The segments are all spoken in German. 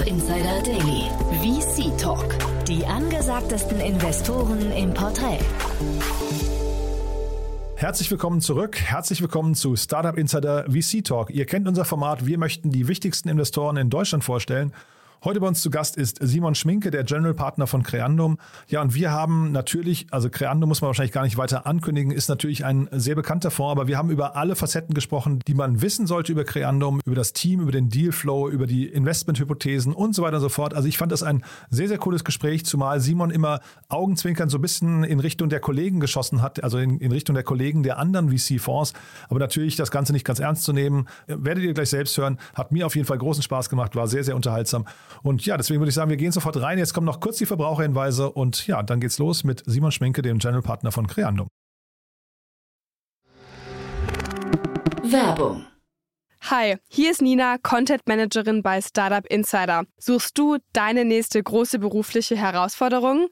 Startup Insider Daily. VC Talk. Die angesagtesten Investoren im Porträt. Herzlich willkommen zurück. Herzlich willkommen zu Startup Insider VC Talk. Ihr kennt unser Format. Wir möchten die wichtigsten Investoren in Deutschland vorstellen. Heute bei uns zu Gast ist Simon Schminke, der General Partner von Creandum. Ja, und wir haben natürlich, also Creandum muss man wahrscheinlich gar nicht weiter ankündigen, ist natürlich ein sehr bekannter Fonds, aber wir haben über alle Facetten gesprochen, die man wissen sollte über Creandum, über das Team, über den Dealflow, über die Investmenthypothesen und so weiter und so fort. Also ich fand das ein sehr, sehr cooles Gespräch, zumal Simon immer Augenzwinkern so ein bisschen in Richtung der Kollegen geschossen hat, also in, in Richtung der Kollegen der anderen VC-Fonds. Aber natürlich das Ganze nicht ganz ernst zu nehmen, werdet ihr gleich selbst hören. Hat mir auf jeden Fall großen Spaß gemacht, war sehr, sehr unterhaltsam. Und ja, deswegen würde ich sagen, wir gehen sofort rein. Jetzt kommen noch kurz die Verbraucherhinweise und ja, dann geht's los mit Simon Schminke, dem General Partner von Creandum. Werbung. Hi, hier ist Nina, Content Managerin bei Startup Insider. Suchst du deine nächste große berufliche Herausforderung?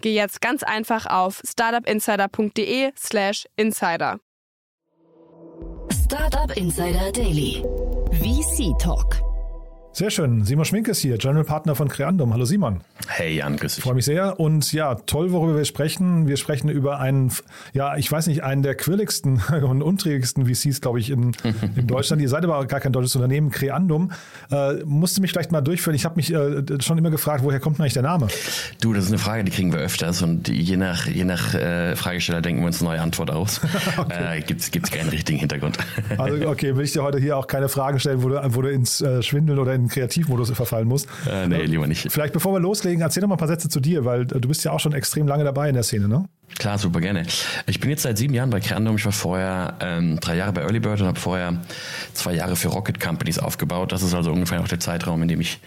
geh jetzt ganz einfach auf startupinsider.de/slash insider. Startup Insider Daily. VC Talk. Sehr schön. Simon Schminke ist hier, General Partner von Creandum. Hallo Simon. Hey Jan, grüß dich. Freue mich sehr. Und ja, toll, worüber wir sprechen. Wir sprechen über einen, ja, ich weiß nicht, einen der quirligsten und unträgigsten VCs, glaube ich, in, in Deutschland. Ihr seid aber gar kein deutsches Unternehmen, Creandum. Äh, musste mich vielleicht mal durchführen. Ich habe mich äh, schon immer gefragt, woher kommt eigentlich der Name? Du, das ist eine Frage, die kriegen wir öfters und je nach, je nach äh, Fragesteller denken wir uns eine neue Antwort aus. okay. äh, Gibt es keinen richtigen Hintergrund. also okay, will ich dir heute hier auch keine Fragen stellen, wo du, wo du ins äh, Schwindeln oder in Kreativmodus verfallen musst. Äh, nee, lieber nicht. Vielleicht bevor wir loslegen, erzähl doch mal ein paar Sätze zu dir, weil du bist ja auch schon extrem lange dabei in der Szene, ne? Klar, super gerne. Ich bin jetzt seit sieben Jahren bei Creandum. Ich war vorher ähm, drei Jahre bei Early Bird und habe vorher zwei Jahre für Rocket Companies aufgebaut. Das ist also ungefähr auch der Zeitraum, in dem ich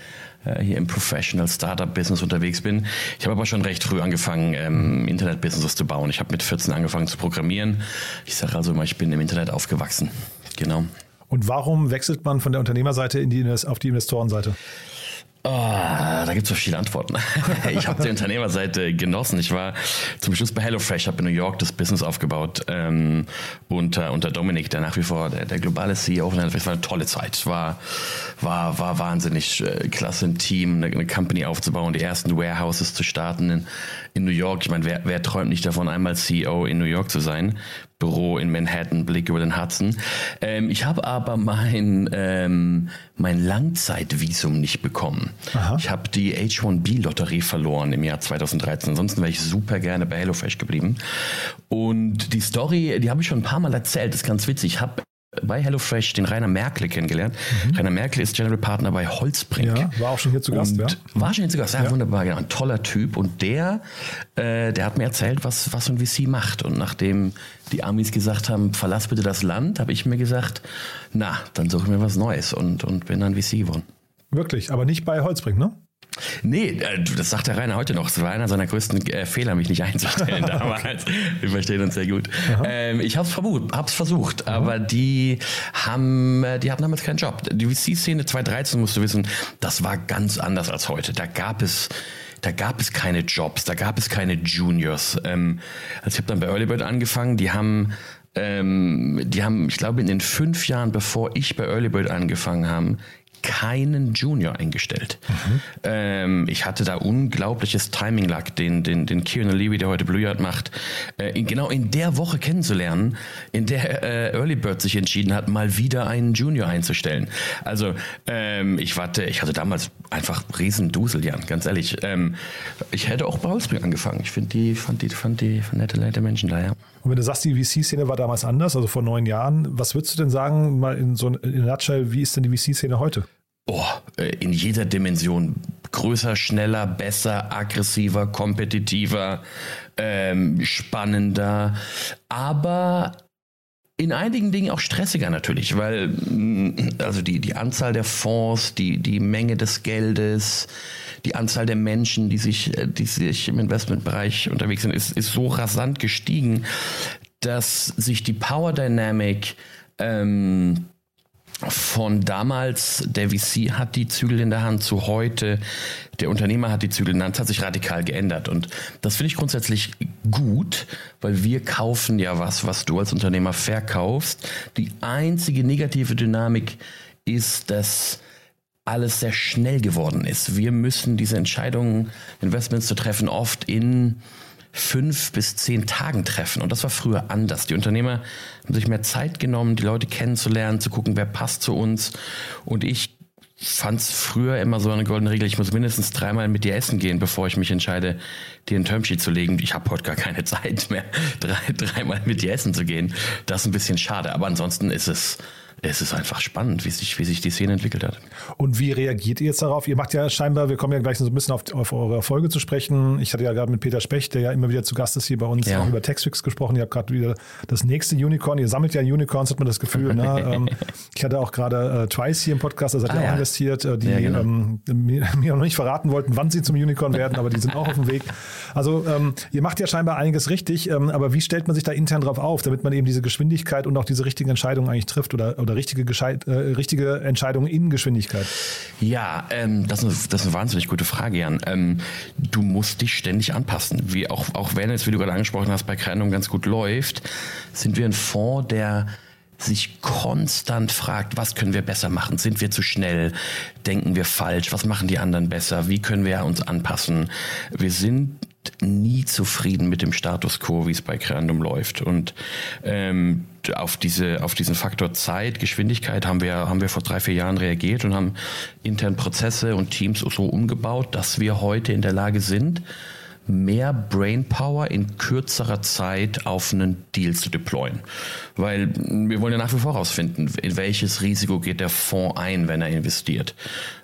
äh, hier im Professional Startup Business unterwegs bin. Ich habe aber schon recht früh angefangen, ähm, Internet-Businesses zu bauen. Ich habe mit 14 angefangen zu programmieren. Ich sage also immer, ich bin im Internet aufgewachsen. Genau. Und warum wechselt man von der Unternehmerseite in die, auf die Investorenseite? Oh, da gibt es so viele Antworten. ich habe die Unternehmerseite genossen. Ich war zum Schluss bei HelloFresh, habe in New York das Business aufgebaut ähm, unter, unter Dominik, der nach wie vor der, der globale CEO von HelloFresh. Es war eine tolle Zeit. War, war, war wahnsinnig äh, klasse, ein Team, eine, eine, Company aufzubauen, die ersten Warehouses zu starten in, in New York. Ich meine, wer, wer träumt nicht davon, einmal CEO in New York zu sein? Büro in Manhattan, Blick über den Hudson. Ähm, ich habe aber mein, ähm, mein Langzeitvisum nicht bekommen. Aha. Ich habe die H1B-Lotterie verloren im Jahr 2013. Ansonsten wäre ich super gerne bei HelloFresh geblieben. Und die Story, die habe ich schon ein paar Mal erzählt, das ist ganz witzig. Ich habe bei HelloFresh den Rainer Merkel kennengelernt. Mhm. Rainer Merkel ist General Partner bei Holzbrink. Ja, war auch schon hier zu Gast, ja. War schon hier zu Gast, ja, ja. wunderbar, genau, ein toller Typ. Und der, äh, der hat mir erzählt, was, was so ein VC macht. Und nachdem die Amis gesagt haben, verlass bitte das Land, habe ich mir gesagt, na, dann suche ich mir was Neues und, und bin dann VC geworden. Wirklich, aber nicht bei Holzbrink, ne? Nee, äh, das sagt der Rainer heute noch. Es war einer seiner größten äh, Fehler, mich nicht einzustellen damals. Wir verstehen uns sehr gut. Ähm, ich habe es hab's versucht, Aha. aber die haben, äh, die hatten damals keinen Job. Die VC-Szene 2013, musst du wissen, das war ganz anders als heute. Da gab es da gab es keine Jobs, da gab es keine Juniors. Ähm, also ich habe dann bei Earlybird angefangen, die haben ähm, die haben, ich glaube, in den fünf Jahren, bevor ich bei Earlybird angefangen habe, keinen Junior eingestellt. Mhm. Ähm, ich hatte da unglaubliches Timing-Luck, den, den, den Kieran Levy, der heute Blue Yard macht, äh, in, genau in der Woche kennenzulernen, in der äh, Early Bird sich entschieden hat, mal wieder einen Junior einzustellen. Also ähm, ich warte, ich hatte damals einfach riesen Dusel, Jan, ganz ehrlich. Ähm, ich hätte auch bei Holzbrink angefangen. Ich finde die, fand die, fand die nette, nette Menschen da, ja. Und wenn du sagst, die VC-Szene war damals anders, also vor neun Jahren, was würdest du denn sagen, mal in so in nutshell, wie ist denn die VC-Szene heute? Oh, in jeder Dimension. Größer, schneller, besser, aggressiver, kompetitiver, ähm, spannender, aber in einigen Dingen auch stressiger natürlich, weil mm, also die, die Anzahl der Fonds, die, die Menge des Geldes, die Anzahl der Menschen, die sich, die sich im Investmentbereich unterwegs sind, ist, ist so rasant gestiegen, dass sich die Power Dynamic ähm, von damals, der VC hat die Zügel in der Hand, zu heute, der Unternehmer hat die Zügel in der Hand, hat sich radikal geändert. Und das finde ich grundsätzlich gut, weil wir kaufen ja was, was du als Unternehmer verkaufst. Die einzige negative Dynamik ist, dass alles sehr schnell geworden ist. Wir müssen diese Entscheidungen, Investments zu treffen, oft in fünf bis zehn Tagen treffen. Und das war früher anders. Die Unternehmer haben sich mehr Zeit genommen, die Leute kennenzulernen, zu gucken, wer passt zu uns. Und ich fand es früher immer so eine goldene Regel, ich muss mindestens dreimal mit dir essen gehen, bevor ich mich entscheide, dir ein Termsheet zu legen. Ich habe heute gar keine Zeit mehr, drei, dreimal mit dir essen zu gehen. Das ist ein bisschen schade. Aber ansonsten ist es es ist einfach spannend, wie sich, wie sich die Szene entwickelt hat. Und wie reagiert ihr jetzt darauf? Ihr macht ja scheinbar, wir kommen ja gleich so ein bisschen auf, auf eure Erfolge zu sprechen. Ich hatte ja gerade mit Peter Specht, der ja immer wieder zu Gast ist hier bei uns, ja. auch über Textfix gesprochen. Ihr habt gerade wieder das nächste Unicorn. Ihr sammelt ja Unicorns, hat man das Gefühl. ne? Ähm, ich hatte auch gerade äh, Twice hier im Podcast, da seid ihr ah, auch ja. investiert, äh, die ja, genau. ähm, mir, mir, noch nicht verraten wollten, wann sie zum Unicorn werden, aber die sind auch auf dem Weg. Also ähm, ihr macht ja scheinbar einiges richtig, ähm, aber wie stellt man sich da intern drauf auf, damit man eben diese Geschwindigkeit und auch diese richtigen Entscheidungen eigentlich trifft oder, oder richtige, äh, richtige Entscheidungen in Geschwindigkeit? Ja, ähm, das, ist, das ist eine wahnsinnig gute Frage, Jan. Ähm, du musst dich ständig anpassen. Wie auch, auch wenn es, wie du gerade angesprochen hast, bei Kreinung ganz gut läuft, sind wir ein Fonds, der sich konstant fragt, was können wir besser machen? Sind wir zu schnell? Denken wir falsch? Was machen die anderen besser? Wie können wir uns anpassen? Wir sind nie zufrieden mit dem Status quo, wie es bei Creandum läuft. Und ähm, auf, diese, auf diesen Faktor Zeit, Geschwindigkeit haben wir, haben wir vor drei, vier Jahren reagiert und haben intern Prozesse und Teams so umgebaut, dass wir heute in der Lage sind, mehr Brainpower in kürzerer Zeit auf einen Deal zu deployen. Weil wir wollen ja nach wie vor herausfinden, in welches Risiko geht der Fonds ein, wenn er investiert.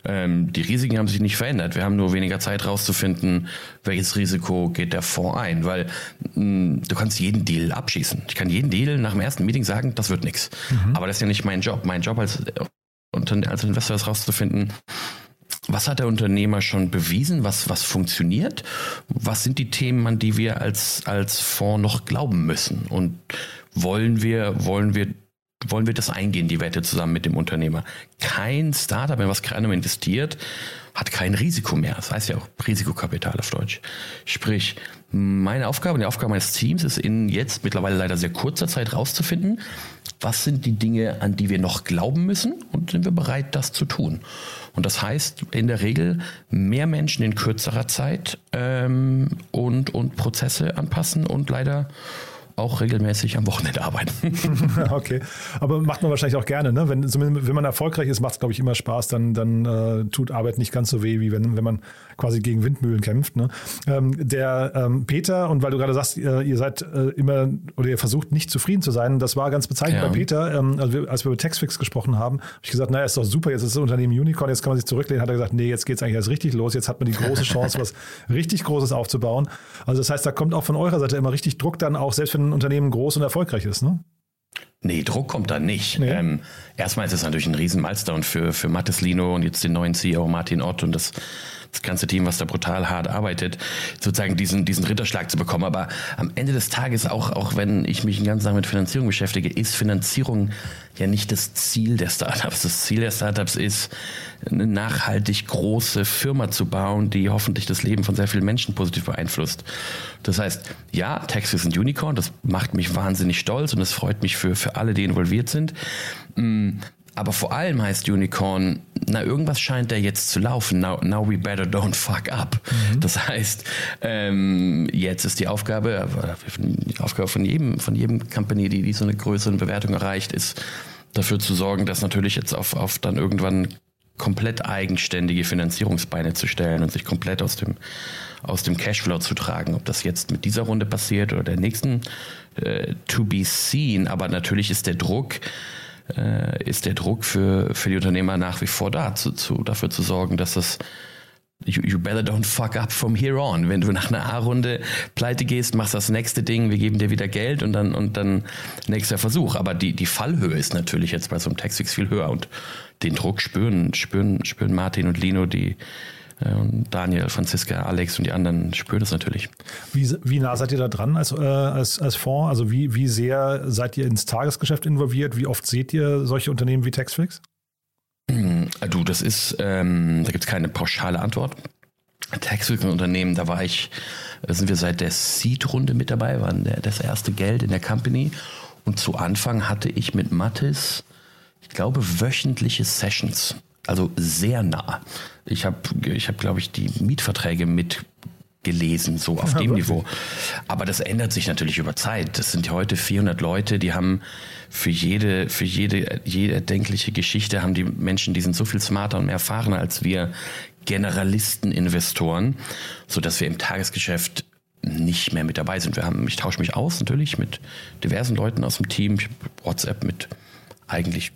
Ähm, die Risiken haben sich nicht verändert. Wir haben nur weniger Zeit herauszufinden, welches Risiko geht der Fonds ein. Weil mh, mm, du kannst jeden Deal abschießen. Ich kann jeden Deal nach dem ersten Meeting sagen, das wird nichts. Mhm. Aber das ist ja nicht mein Job. Mein Job als, als Investor ist herauszufinden, was hat der Unternehmer schon bewiesen? Was, was funktioniert? Was sind die Themen, an die wir als, als Fonds noch glauben müssen? Und wollen wir, wollen wir, wollen wir das eingehen, die Wette zusammen mit dem Unternehmer? Kein Startup, wenn was keiner investiert, hat kein Risiko mehr. Das heißt ja auch Risikokapital auf Deutsch. Sprich, meine Aufgabe und die Aufgabe meines Teams ist in jetzt mittlerweile leider sehr kurzer Zeit rauszufinden, was sind die Dinge, an die wir noch glauben müssen und sind wir bereit, das zu tun. Und das heißt in der Regel mehr Menschen in kürzerer Zeit ähm, und, und Prozesse anpassen und leider auch regelmäßig am Wochenende arbeiten. okay, aber macht man wahrscheinlich auch gerne, ne? Wenn, wenn man erfolgreich ist, macht es, glaube ich, immer Spaß, dann, dann äh, tut Arbeit nicht ganz so weh, wie wenn, wenn man quasi gegen Windmühlen kämpft. Ne? Ähm, der ähm, Peter, und weil du gerade sagst, ihr, ihr seid äh, immer oder ihr versucht nicht zufrieden zu sein, das war ganz bezeichnend ja. bei Peter, ähm, als, wir, als wir über Textfix gesprochen haben, habe ich gesagt, naja, ist doch super, jetzt ist das Unternehmen Unicorn, jetzt kann man sich zurücklehnen, hat er gesagt, nee, jetzt geht es eigentlich erst richtig los, jetzt hat man die große Chance, was richtig Großes aufzubauen. Also das heißt, da kommt auch von eurer Seite immer richtig Druck dann auch, selbst wenn ein Unternehmen groß und erfolgreich ist, ne? Nee, Druck kommt da nicht. Nee. Ähm, erstmal ist es natürlich ein riesen Milestone für, für Mattes Lino und jetzt den neuen CEO Martin Ott und das das ganze Team, was da brutal hart arbeitet, sozusagen diesen, diesen Ritterschlag zu bekommen. Aber am Ende des Tages, auch, auch wenn ich mich den ganzen Tag mit Finanzierung beschäftige, ist Finanzierung ja nicht das Ziel der Startups. Das Ziel der Startups ist, eine nachhaltig große Firma zu bauen, die hoffentlich das Leben von sehr vielen Menschen positiv beeinflusst. Das heißt, ja, Texas ist ein Unicorn, das macht mich wahnsinnig stolz und es freut mich für, für alle, die involviert sind. Aber vor allem heißt Unicorn, na, irgendwas scheint da jetzt zu laufen. Now, now we better don't fuck up. Mhm. Das heißt, ähm, jetzt ist die Aufgabe, die Aufgabe von jedem, von jedem Company, die, die so eine größere Bewertung erreicht, ist, dafür zu sorgen, dass natürlich jetzt auf, auf dann irgendwann komplett eigenständige Finanzierungsbeine zu stellen und sich komplett aus dem, aus dem Cashflow zu tragen. Ob das jetzt mit dieser Runde passiert oder der nächsten, äh, to be seen. Aber natürlich ist der Druck, äh, ist der Druck für, für die Unternehmer nach wie vor da, zu, zu, dafür zu sorgen, dass das You, you, better don't fuck up from here on. Wenn du nach einer A-Runde pleite gehst, machst das nächste Ding, wir geben dir wieder Geld und dann, und dann nächster Versuch. Aber die, die Fallhöhe ist natürlich jetzt bei so einem Textfix viel höher und den Druck spüren, spüren, spüren Martin und Lino, die, Daniel, Franziska, Alex und die anderen spüren das natürlich. Wie, wie nah seid ihr da dran als, äh, als, als Fonds? Also wie, wie sehr seid ihr ins Tagesgeschäft involviert? Wie oft seht ihr solche Unternehmen wie Taxfix? Äh, du, das ist, ähm, da gibt es keine pauschale Antwort. Taxfix Unternehmen, da war ich, da sind wir seit der Seed-Runde mit dabei, waren der, das erste Geld in der Company. Und zu Anfang hatte ich mit Mattis, ich glaube, wöchentliche Sessions also sehr nah. Ich habe, ich hab, glaube ich, die Mietverträge mitgelesen, so auf dem Niveau. Aber das ändert sich natürlich über Zeit. Das sind heute 400 Leute, die haben für jede, für jede, jede erdenkliche Geschichte haben die Menschen, die sind so viel smarter und mehr erfahrener als wir Generalisten-Investoren, sodass wir im Tagesgeschäft nicht mehr mit dabei sind. Wir haben, ich tausche mich aus natürlich mit diversen Leuten aus dem Team, ich WhatsApp mit eigentlich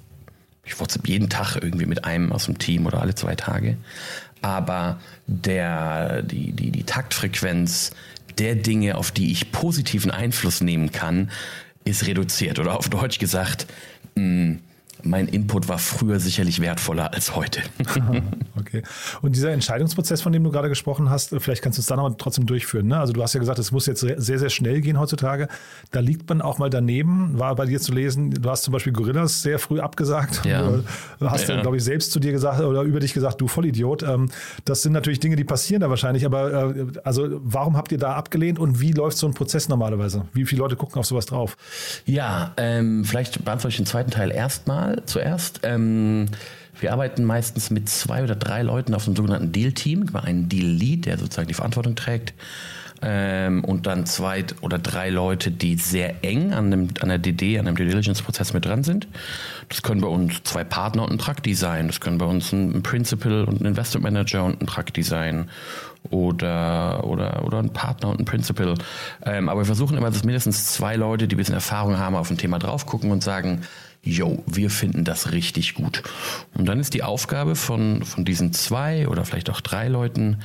ich WhatsApp jeden Tag irgendwie mit einem aus dem Team oder alle zwei Tage. Aber der, die, die, die Taktfrequenz der Dinge, auf die ich positiven Einfluss nehmen kann, ist reduziert. Oder auf Deutsch gesagt, mh, mein Input war früher sicherlich wertvoller als heute. okay. Und dieser Entscheidungsprozess, von dem du gerade gesprochen hast, vielleicht kannst du es dann aber trotzdem durchführen. Ne? Also du hast ja gesagt, es muss jetzt sehr, sehr schnell gehen heutzutage. Da liegt man auch mal daneben. War bei dir zu lesen, du hast zum Beispiel Gorillas sehr früh abgesagt. Ja. Du hast ja, ja glaube ich, selbst zu dir gesagt oder über dich gesagt, du Vollidiot. Ähm, das sind natürlich Dinge, die passieren da wahrscheinlich. Aber äh, also warum habt ihr da abgelehnt und wie läuft so ein Prozess normalerweise? Wie viele Leute gucken auf sowas drauf? Ja, ähm, vielleicht beantworte ich den zweiten Teil erstmal zuerst. Ähm, wir arbeiten meistens mit zwei oder drei Leuten auf einem sogenannten Deal-Team, einen Deal-Lead, der sozusagen die Verantwortung trägt. Ähm, und dann zwei oder drei Leute, die sehr eng an, dem, an der DD, an dem Due Diligence-Prozess mit dran sind. Das können bei uns zwei Partner und ein Prakti sein. Das können bei uns ein, Principal und ein Investment Manager und ein Prakti sein. Oder, oder, oder ein Partner und ein Principal. Ähm, aber wir versuchen immer, dass mindestens zwei Leute, die ein bisschen Erfahrung haben, auf ein Thema drauf gucken und sagen, yo, wir finden das richtig gut. Und dann ist die Aufgabe von, von diesen zwei oder vielleicht auch drei Leuten,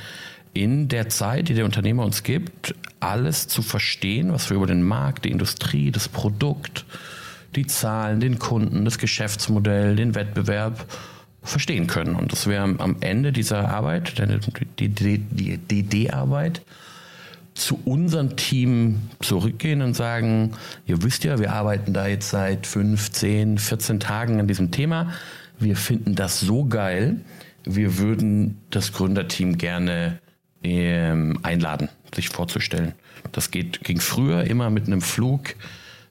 in der Zeit, die der Unternehmer uns gibt, alles zu verstehen, was wir über den Markt, die Industrie, das Produkt, die Zahlen, den Kunden, das Geschäftsmodell, den Wettbewerb verstehen können. Und dass wir am Ende dieser Arbeit, die DD-Arbeit, zu unserem Team zurückgehen und sagen, ihr wisst ja, wir arbeiten da jetzt seit 15, 14 Tagen an diesem Thema. Wir finden das so geil. Wir würden das Gründerteam gerne ähm, einladen, sich vorzustellen. Das geht, ging früher immer mit einem Flug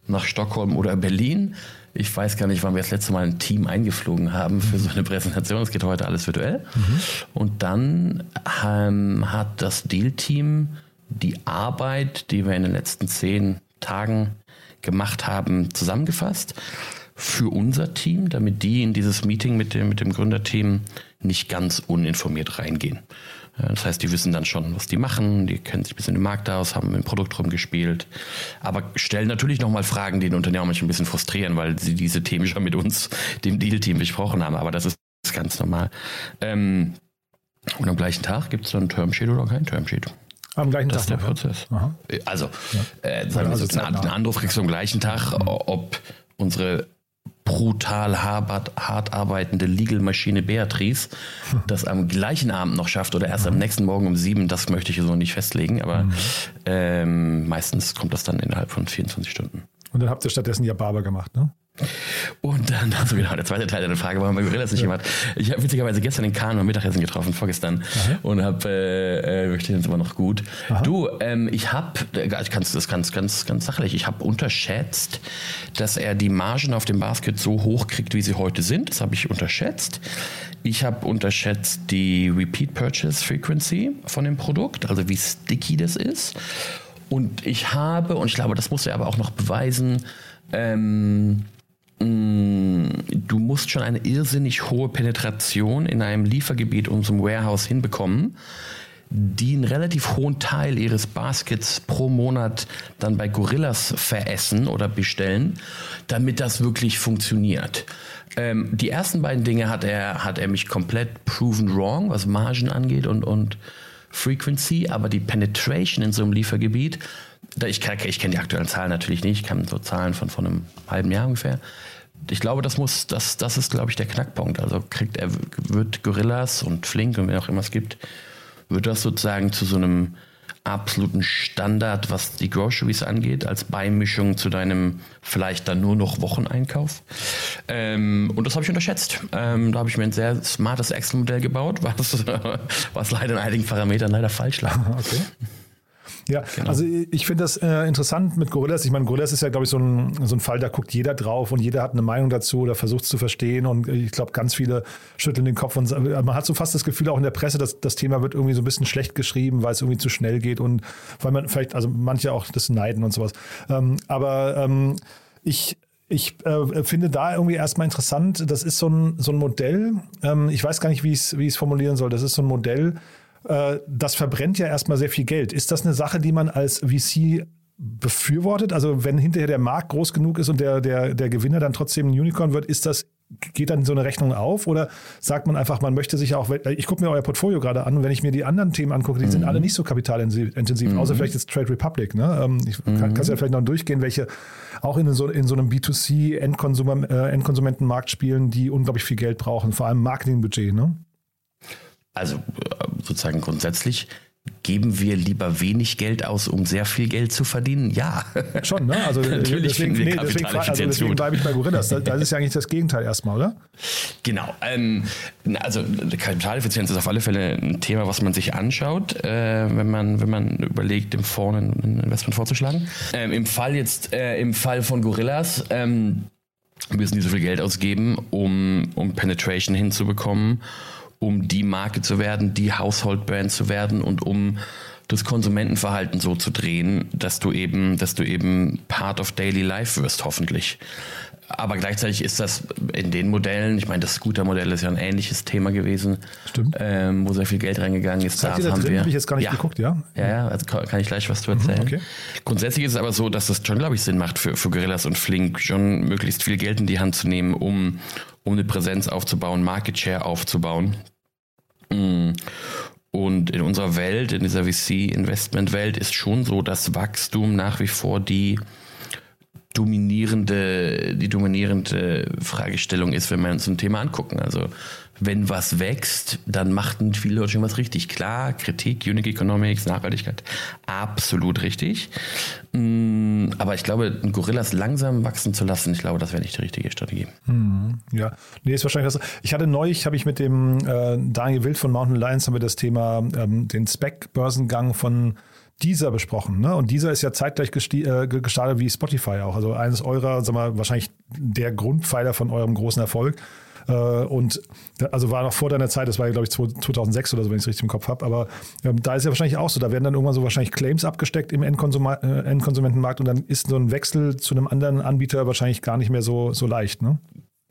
nach Stockholm oder Berlin. Ich weiß gar nicht, wann wir das letzte Mal ein Team eingeflogen haben für so eine Präsentation. Es geht heute alles virtuell. Mhm. Und dann ähm, hat das Deal-Team die Arbeit, die wir in den letzten zehn Tagen gemacht haben, zusammengefasst für unser Team, damit die in dieses Meeting mit dem, mit dem Gründerteam nicht ganz uninformiert reingehen. Das heißt, die wissen dann schon, was die machen, die kennen sich ein bisschen im Markt aus, haben dem Produkt rumgespielt, aber stellen natürlich nochmal Fragen, die den Unternehmer manchmal ein bisschen frustrieren, weil sie diese Themen schon mit uns, dem Deal-Team, besprochen haben. Aber das ist ganz normal. Ähm, und am gleichen Tag gibt es dann ein Termsheet oder kein Termsheet. Am gleichen das Tag. Das ist der Prozess. Aha. Also, ja. äh, sagen wir so, einen Anruf kriegst du am gleichen Tag, mhm. ob unsere brutal hart, hart arbeitende Legal-Maschine Beatrice das am gleichen Abend noch schafft oder erst am mhm. nächsten Morgen um sieben, das möchte ich so nicht festlegen, aber mhm. ähm, meistens kommt das dann innerhalb von 24 Stunden. Und dann habt ihr stattdessen ja Barber gemacht, ne? Und dann, also genau, der zweite Teil der Frage, warum bei Gorillas nicht jemand. Ich habe witzigerweise gestern den Kahn am Mittagessen getroffen, vorgestern, und habe, äh, äh, wir stehen uns immer noch gut. Du, ähm, ich habe, ich kann's, das ganz, ganz, ganz sachlich, ich habe unterschätzt, dass er die Margen auf dem Basket so hoch kriegt, wie sie heute sind. Das habe ich unterschätzt. Ich habe unterschätzt die Repeat Purchase Frequency von dem Produkt, also wie sticky das ist. Und ich habe, und ich glaube, das muss er aber auch noch beweisen, ähm, du musst schon eine irrsinnig hohe Penetration in einem Liefergebiet unserem Warehouse hinbekommen, die einen relativ hohen Teil ihres Baskets pro Monat dann bei Gorillas veressen oder bestellen, damit das wirklich funktioniert. Ähm, die ersten beiden Dinge hat er, hat er mich komplett proven wrong, was Margen angeht und, und Frequency, aber die Penetration in so einem Liefergebiet, ich, ich kenne die aktuellen Zahlen natürlich nicht, ich kann so Zahlen von, von einem halben Jahr ungefähr. Ich glaube, das muss, das, das ist, glaube ich, der Knackpunkt. Also kriegt er, wird Gorillas und Flink und wer auch immer es gibt, wird das sozusagen zu so einem absoluten Standard, was die Groceries angeht, als Beimischung zu deinem vielleicht dann nur noch Wocheneinkauf. Ähm, und das habe ich unterschätzt. Ähm, da habe ich mir ein sehr smartes Excel-Modell gebaut, was, was leider in einigen Parametern leider falsch lag. Okay. Ja, Genau. also ich finde das äh, interessant mit Gorillas. Ich meine, Gorillas ist ja, glaube ich, so ein, so ein Fall, da guckt jeder drauf und jeder hat eine Meinung dazu oder versucht es zu verstehen. Und ich glaube, ganz viele schütteln den Kopf und man hat so fast das Gefühl auch in der Presse, dass das Thema wird irgendwie so ein bisschen schlecht geschrieben, weil es irgendwie zu schnell geht und weil man vielleicht, also manche auch das neiden und sowas. Ähm, aber ähm, ich, ich äh, finde da irgendwie erstmal interessant, das ist so ein, so ein Modell, ähm, ich weiß gar nicht, wie ich es wie ich es formulieren soll, das ist so ein Modell, das verbrennt ja erstmal sehr viel Geld. Ist das eine Sache, die man als VC befürwortet? Also wenn hinterher der Markt groß genug ist und der, der, der Gewinner dann trotzdem ein Unicorn wird, ist das, geht dann so eine Rechnung auf? Oder sagt man einfach, man möchte sich auch, ich gucke mir euer Portfolio gerade an und wenn ich mir die anderen Themen angucke, die sind alle nicht so kapitalintensiv, außer vielleicht jetzt Trade Republic. Ne? Ähm, Ich kann, kannst ja vielleicht noch durchgehen, welche auch in so, in so einem B2C-Endkonsumentenmarkt äh, Endkonsumentenmarkt spielen, die unglaublich viel Geld brauchen, vor allem Marketingbudget. Ne? Also äh, sozusagen grundsätzlich geben wir lieber wenig Geld aus, um sehr viel Geld zu verdienen? Ja. Schon, ne? Also Natürlich deswegen, wir nee, deswegen, also deswegen bleibe ich bei Gorillas. Da, da ist ja eigentlich das Gegenteil erstmal, oder? Genau. Ähm, also Kapitaleffizienz ist auf alle Fälle ein Thema, was man sich anschaut, äh, wenn man wenn man überlegt, dem Fonds ein ein Investment vorzuschlagen. Ähm, Im Fall jetzt äh, im Fall von Gorillas ähm, müssen die so viel Geld ausgeben, um um Penetration hinzubekommen, um die Marke zu werden, die Household Brand zu werden und um das Konsumentenverhalten so zu drehen, dass du eben, dass du eben Part of Daily Life wirst, hoffentlich. Aber gleichzeitig ist das in den Modellen, ich meine, das Scooter-Modell ist ja ein ähnliches Thema gewesen, Stimmt. ähm, wo sehr viel Geld reingegangen ist. Seid ihr da haben drin? wir, Hab ich jetzt gar nicht geguckt, ja? Ja, ja, also kann ich gleich was zu erzählen. okay. Grundsätzlich ist es aber so, dass es schon, glaube ich, Sinn macht für, für Gorillas und Flink, schon möglichst viel Geld in die Hand zu nehmen, um, um eine Präsenz aufzubauen, Market Share aufzubauen. Mm. Und in unserer Welt, in dieser VC-Investment-Welt, ist schon so, dass Wachstum nach wie vor die dominierende, die dominierende Fragestellung ist, wenn wir uns ein Thema angucken. Also wenn was wächst, dann machten viele Leute schon was richtig. Klar, Kritik, Unique Economics, Nachhaltigkeit, absolut richtig. Mm, Aber ich glaube, Gorillas langsam wachsen zu lassen, ich glaube, das wäre nicht die richtige Strategie. Ja, nee, ist wahrscheinlich das. Ich hatte neulich, habe ich mit dem äh, Daniel Wild von Mountain Lions haben wir das Thema, ähm, den Spec-Börsengang von dieser besprochen. Ne? Und dieser ist ja zeitgleich äh, ge- gestartet wie Spotify auch. Also eines eurer, sag mal, wahrscheinlich der Grundpfeiler von eurem großen Erfolg. Äh, und also war noch vor deiner Zeit, das war ja, glaube ich, 2006 oder so, wenn ich es richtig im Kopf habe. Aber ähm, da ist ja wahrscheinlich auch so, da werden dann irgendwann so wahrscheinlich Claims abgesteckt im Endkonsuma äh, Endkonsumentenmarkt und dann ist so ein Wechsel zu einem anderen Anbieter wahrscheinlich gar nicht mehr so, so leicht. Ne?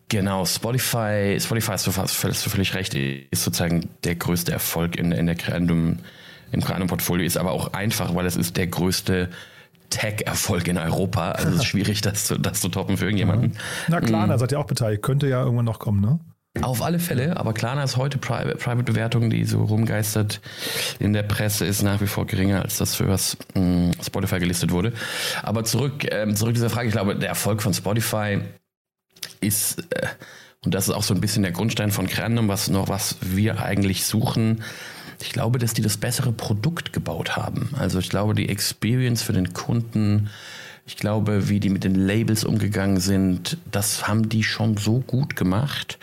Genau, Spotify, Spotify hast du fast hast völlig recht, ist sozusagen der größte Erfolg in, in der Creandum, im Creandum-Portfolio, ist aber auch einfach, weil es ist der größte Tech-Erfolg in Europa. Also es ist schwierig, das zu, das zu toppen für irgendjemanden. Na klar, da seid ihr auch beteiligt. Könnte ja irgendwann noch kommen, ne? Auf alle Fälle, aber Klarna ist heute Private, Private Bewertung, die so rumgeistert in der Presse, ist nach wie vor geringer als das, für was mh, Spotify gelistet wurde. Aber zurück, ähm, zurück zu dieser Frage, ich glaube, der Erfolg von Spotify ist, äh, und das ist auch so ein bisschen der Grundstein von Crandom, was noch, was wir eigentlich suchen. Ich glaube, dass die das bessere Produkt gebaut haben. Also ich glaube, die Experience für den Kunden Ich glaube, wie die mit den Labels umgegangen sind, das haben die schon so gut gemacht,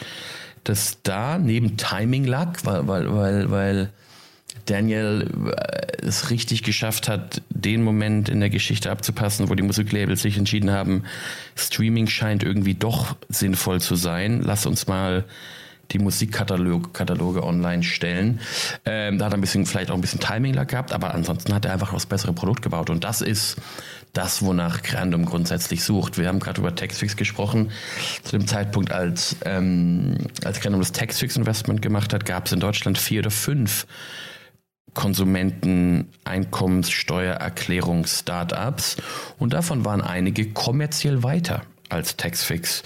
dass da neben Timing lag, weil, weil, weil, weil Daniel äh, es richtig geschafft hat, den Moment in der Geschichte abzupassen, wo die Musiklabels sich entschieden haben, Streaming scheint irgendwie doch sinnvoll zu sein. Lass uns mal die Musikkataloge Kataloge online stellen. Ähm, da hat er ein bisschen, vielleicht auch ein bisschen Timing gehabt, aber ansonsten hat er einfach das bessere Produkt gebaut. Und das ist das, wonach Grandom grundsätzlich sucht. Wir haben gerade über Textfix gesprochen. Zu dem Zeitpunkt, als, ähm, als Grandom das Textfix-Investment gemacht hat, gab es in Deutschland vier oder fünf Konsumenten-Einkommenssteuererklärungs-Startups und davon waren einige kommerziell weiter als Taxfix.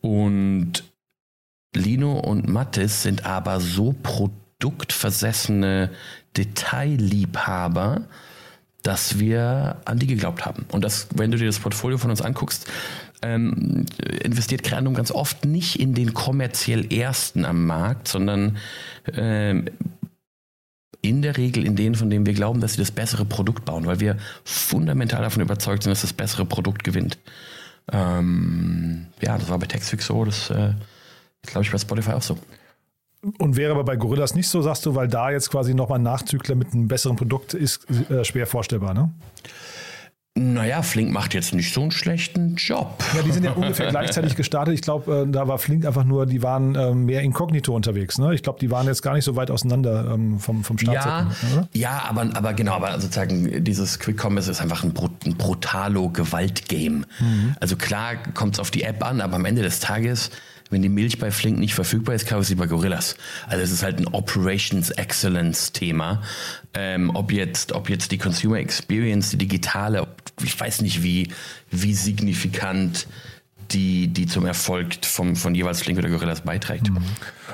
Und Lino und Mattis sind aber so produktversessene Detailliebhaber, dass wir an die geglaubt haben. Und das, wenn du dir das Portfolio von uns anguckst, ähm, investiert Grandum ganz oft nicht in den kommerziell ersten am Markt, sondern ähm, in der Regel in denen, von denen wir glauben, dass sie das bessere Produkt bauen, weil wir fundamental davon überzeugt sind, dass das bessere Produkt gewinnt. Ähm, ja, das war bei Textfix so, das äh, glaube ich bei Spotify auch so. Und wäre aber bei Gorillas nicht so, sagst du, weil da jetzt quasi nochmal ein Nachzügler mit einem besseren Produkt ist äh, schwer vorstellbar, ne? Naja, Flink macht jetzt nicht so einen schlechten Job. Ja, die sind ja ungefähr gleichzeitig gestartet. Ich glaube, äh, da war Flink einfach nur, die waren äh, mehr inkognito unterwegs. Ne? Ich glaube, die waren jetzt gar nicht so weit auseinander ähm, vom, vom Start. Ja, ja aber, aber genau, aber sozusagen dieses Quick Commerce ist einfach ein, ein brutalo Gewaltgame. Mhm. Also klar kommt es auf die App an, aber am Ende des Tages wenn die Milch bei Flink nicht verfügbar ist, kaufe ich sie bei Gorillas. Also es ist halt ein Operations Excellence Thema. Ähm, ob jetzt, ob jetzt die Consumer Experience, die digitale, ich weiß nicht wie, wie signifikant die, die zum Erfolg vom, von jeweils Flink oder Gorillas beiträgt. Mhm.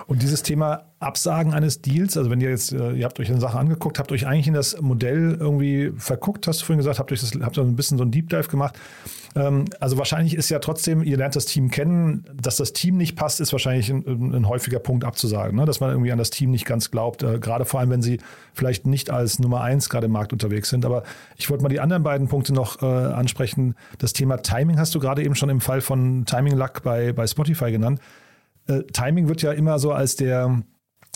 Und dieses Thema Absagen eines Deals, also wenn ihr jetzt, äh, ihr habt euch eine Sache angeguckt, habt euch eigentlich in das Modell irgendwie verguckt, hast du vorhin gesagt, habt euch das, habt ein bisschen so ein Deep Dive gemacht. Ähm, also wahrscheinlich ist ja trotzdem, ihr lernt das Team kennen, dass das Team nicht passt, ist wahrscheinlich ein, ein häufiger Punkt abzusagen, ne? dass man irgendwie an das Team nicht ganz glaubt, äh, gerade vor allem, wenn sie vielleicht nicht als Nummer eins gerade im Markt unterwegs sind. Aber ich wollte mal die anderen beiden Punkte noch äh, ansprechen. Das Thema Timing hast du gerade eben schon im Fall von Timing Luck bei, bei Spotify genannt. Timing wird ja immer so als der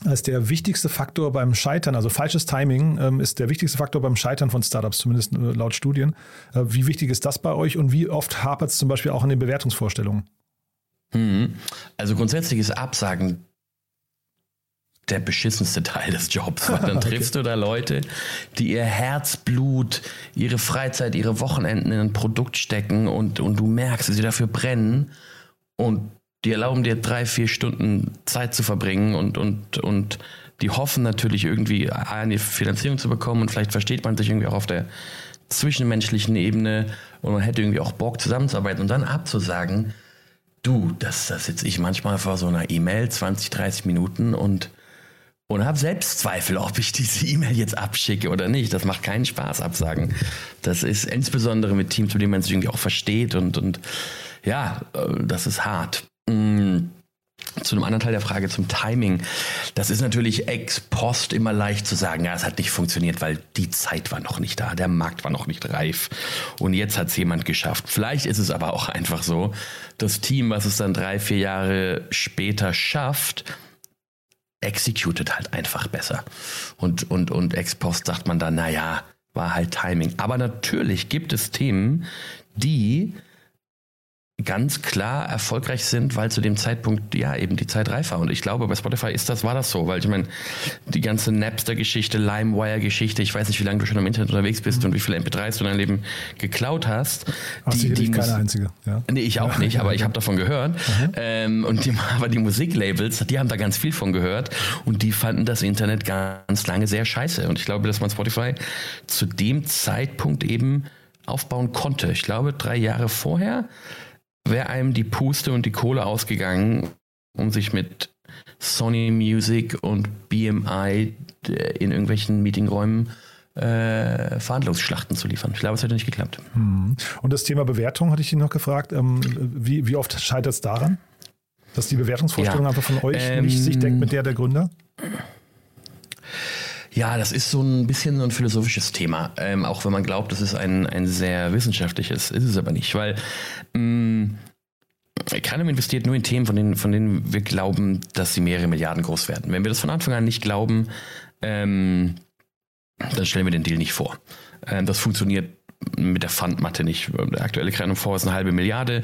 als der wichtigste Faktor beim Scheitern, also falsches Timing ähm, ist der wichtigste Faktor beim Scheitern von Startups, zumindest äh, laut Studien. Äh, wie wichtig ist das bei euch und wie oft hapert es zum Beispiel auch in den Bewertungsvorstellungen? Mhm. Also grundsätzlich ist Absagen der beschissenste Teil des Jobs, weil dann triffst okay. du da Leute, die ihr Herzblut, ihre Freizeit, ihre Wochenenden in ein Produkt stecken und, und du merkst, dass sie dafür brennen und die erlauben dir drei, vier Stunden Zeit zu verbringen und, und, und die hoffen natürlich irgendwie eine Finanzierung zu bekommen und vielleicht versteht man sich irgendwie auch auf der zwischenmenschlichen Ebene und man hätte irgendwie auch Bock zusammenzuarbeiten und dann abzusagen, du, das, das sitze ich manchmal vor so einer E-Mail 20, 30 Minuten und und habe Selbstzweifel, ob ich diese E-Mail jetzt abschicke oder nicht. Das macht keinen Spaß, absagen. Das ist insbesondere mit Teams, mit denen man sich irgendwie auch versteht und, und ja, äh, das ist hart. Mm, zu einem anderen Teil der Frage zum Timing. Das ist natürlich ex post immer leicht zu sagen, ja, es hat nicht funktioniert, weil die Zeit war noch nicht da, der Markt war noch nicht reif und jetzt hat es jemand geschafft. Vielleicht ist es aber auch einfach so, das Team, was es dann drei, vier Jahre später schafft, executed halt einfach besser. Und, und, und ex post sagt man dann, naja, war halt Timing. Aber natürlich gibt es Themen, die ganz klar erfolgreich sind, weil zu dem Zeitpunkt ja eben die Zeit reif war. Und ich glaube, bei Spotify ist das, war das so, weil ich meine, die ganze Napster-Geschichte, LimeWire-Geschichte, ich weiß nicht, wie lange du schon im Internet unterwegs bist mhm. und wie viele MP3s du in deinem Leben geklaut hast. Ach, die, die keine einzige. Ja. Nee, ich auch nicht, aber ich habe davon gehört. Mhm. Ähm, und die, aber die Musiklabels, die haben da ganz viel von gehört und die fanden das Internet ganz lange sehr scheiße. Und ich glaube, dass man Spotify zu dem Zeitpunkt eben aufbauen konnte. Ich glaube, drei Jahre vorher wäre einem die Puste und die Kohle ausgegangen, um sich mit Sony Music und BMI äh, in irgendwelchen Meetingräumen äh, Verhandlungsschlachten zu liefern. Ich glaube, es hätte nicht geklappt. Hm. Und das Thema Bewertung hatte ich ihn noch gefragt. Ähm, wie, wie oft scheitert es daran, dass die Bewertungsvorstellung ja. einfach von euch ähm, nicht sich deckt mit der der Gründer? Ja, das ist so ein bisschen so ein philosophisches Thema. Ähm, auch wenn man glaubt, das ist ein, ein sehr wissenschaftliches, ist es aber nicht, weil mh, keiner investiert nur in Themen, von denen, von denen wir glauben, dass sie mehrere Milliarden groß werden. Wenn wir das von Anfang an nicht glauben, ähm, dann stellen wir den Deal nicht vor. Ähm, das funktioniert mit der Fundmatte nicht. Der aktuelle Krenum-Fonds ist eine halbe Milliarde.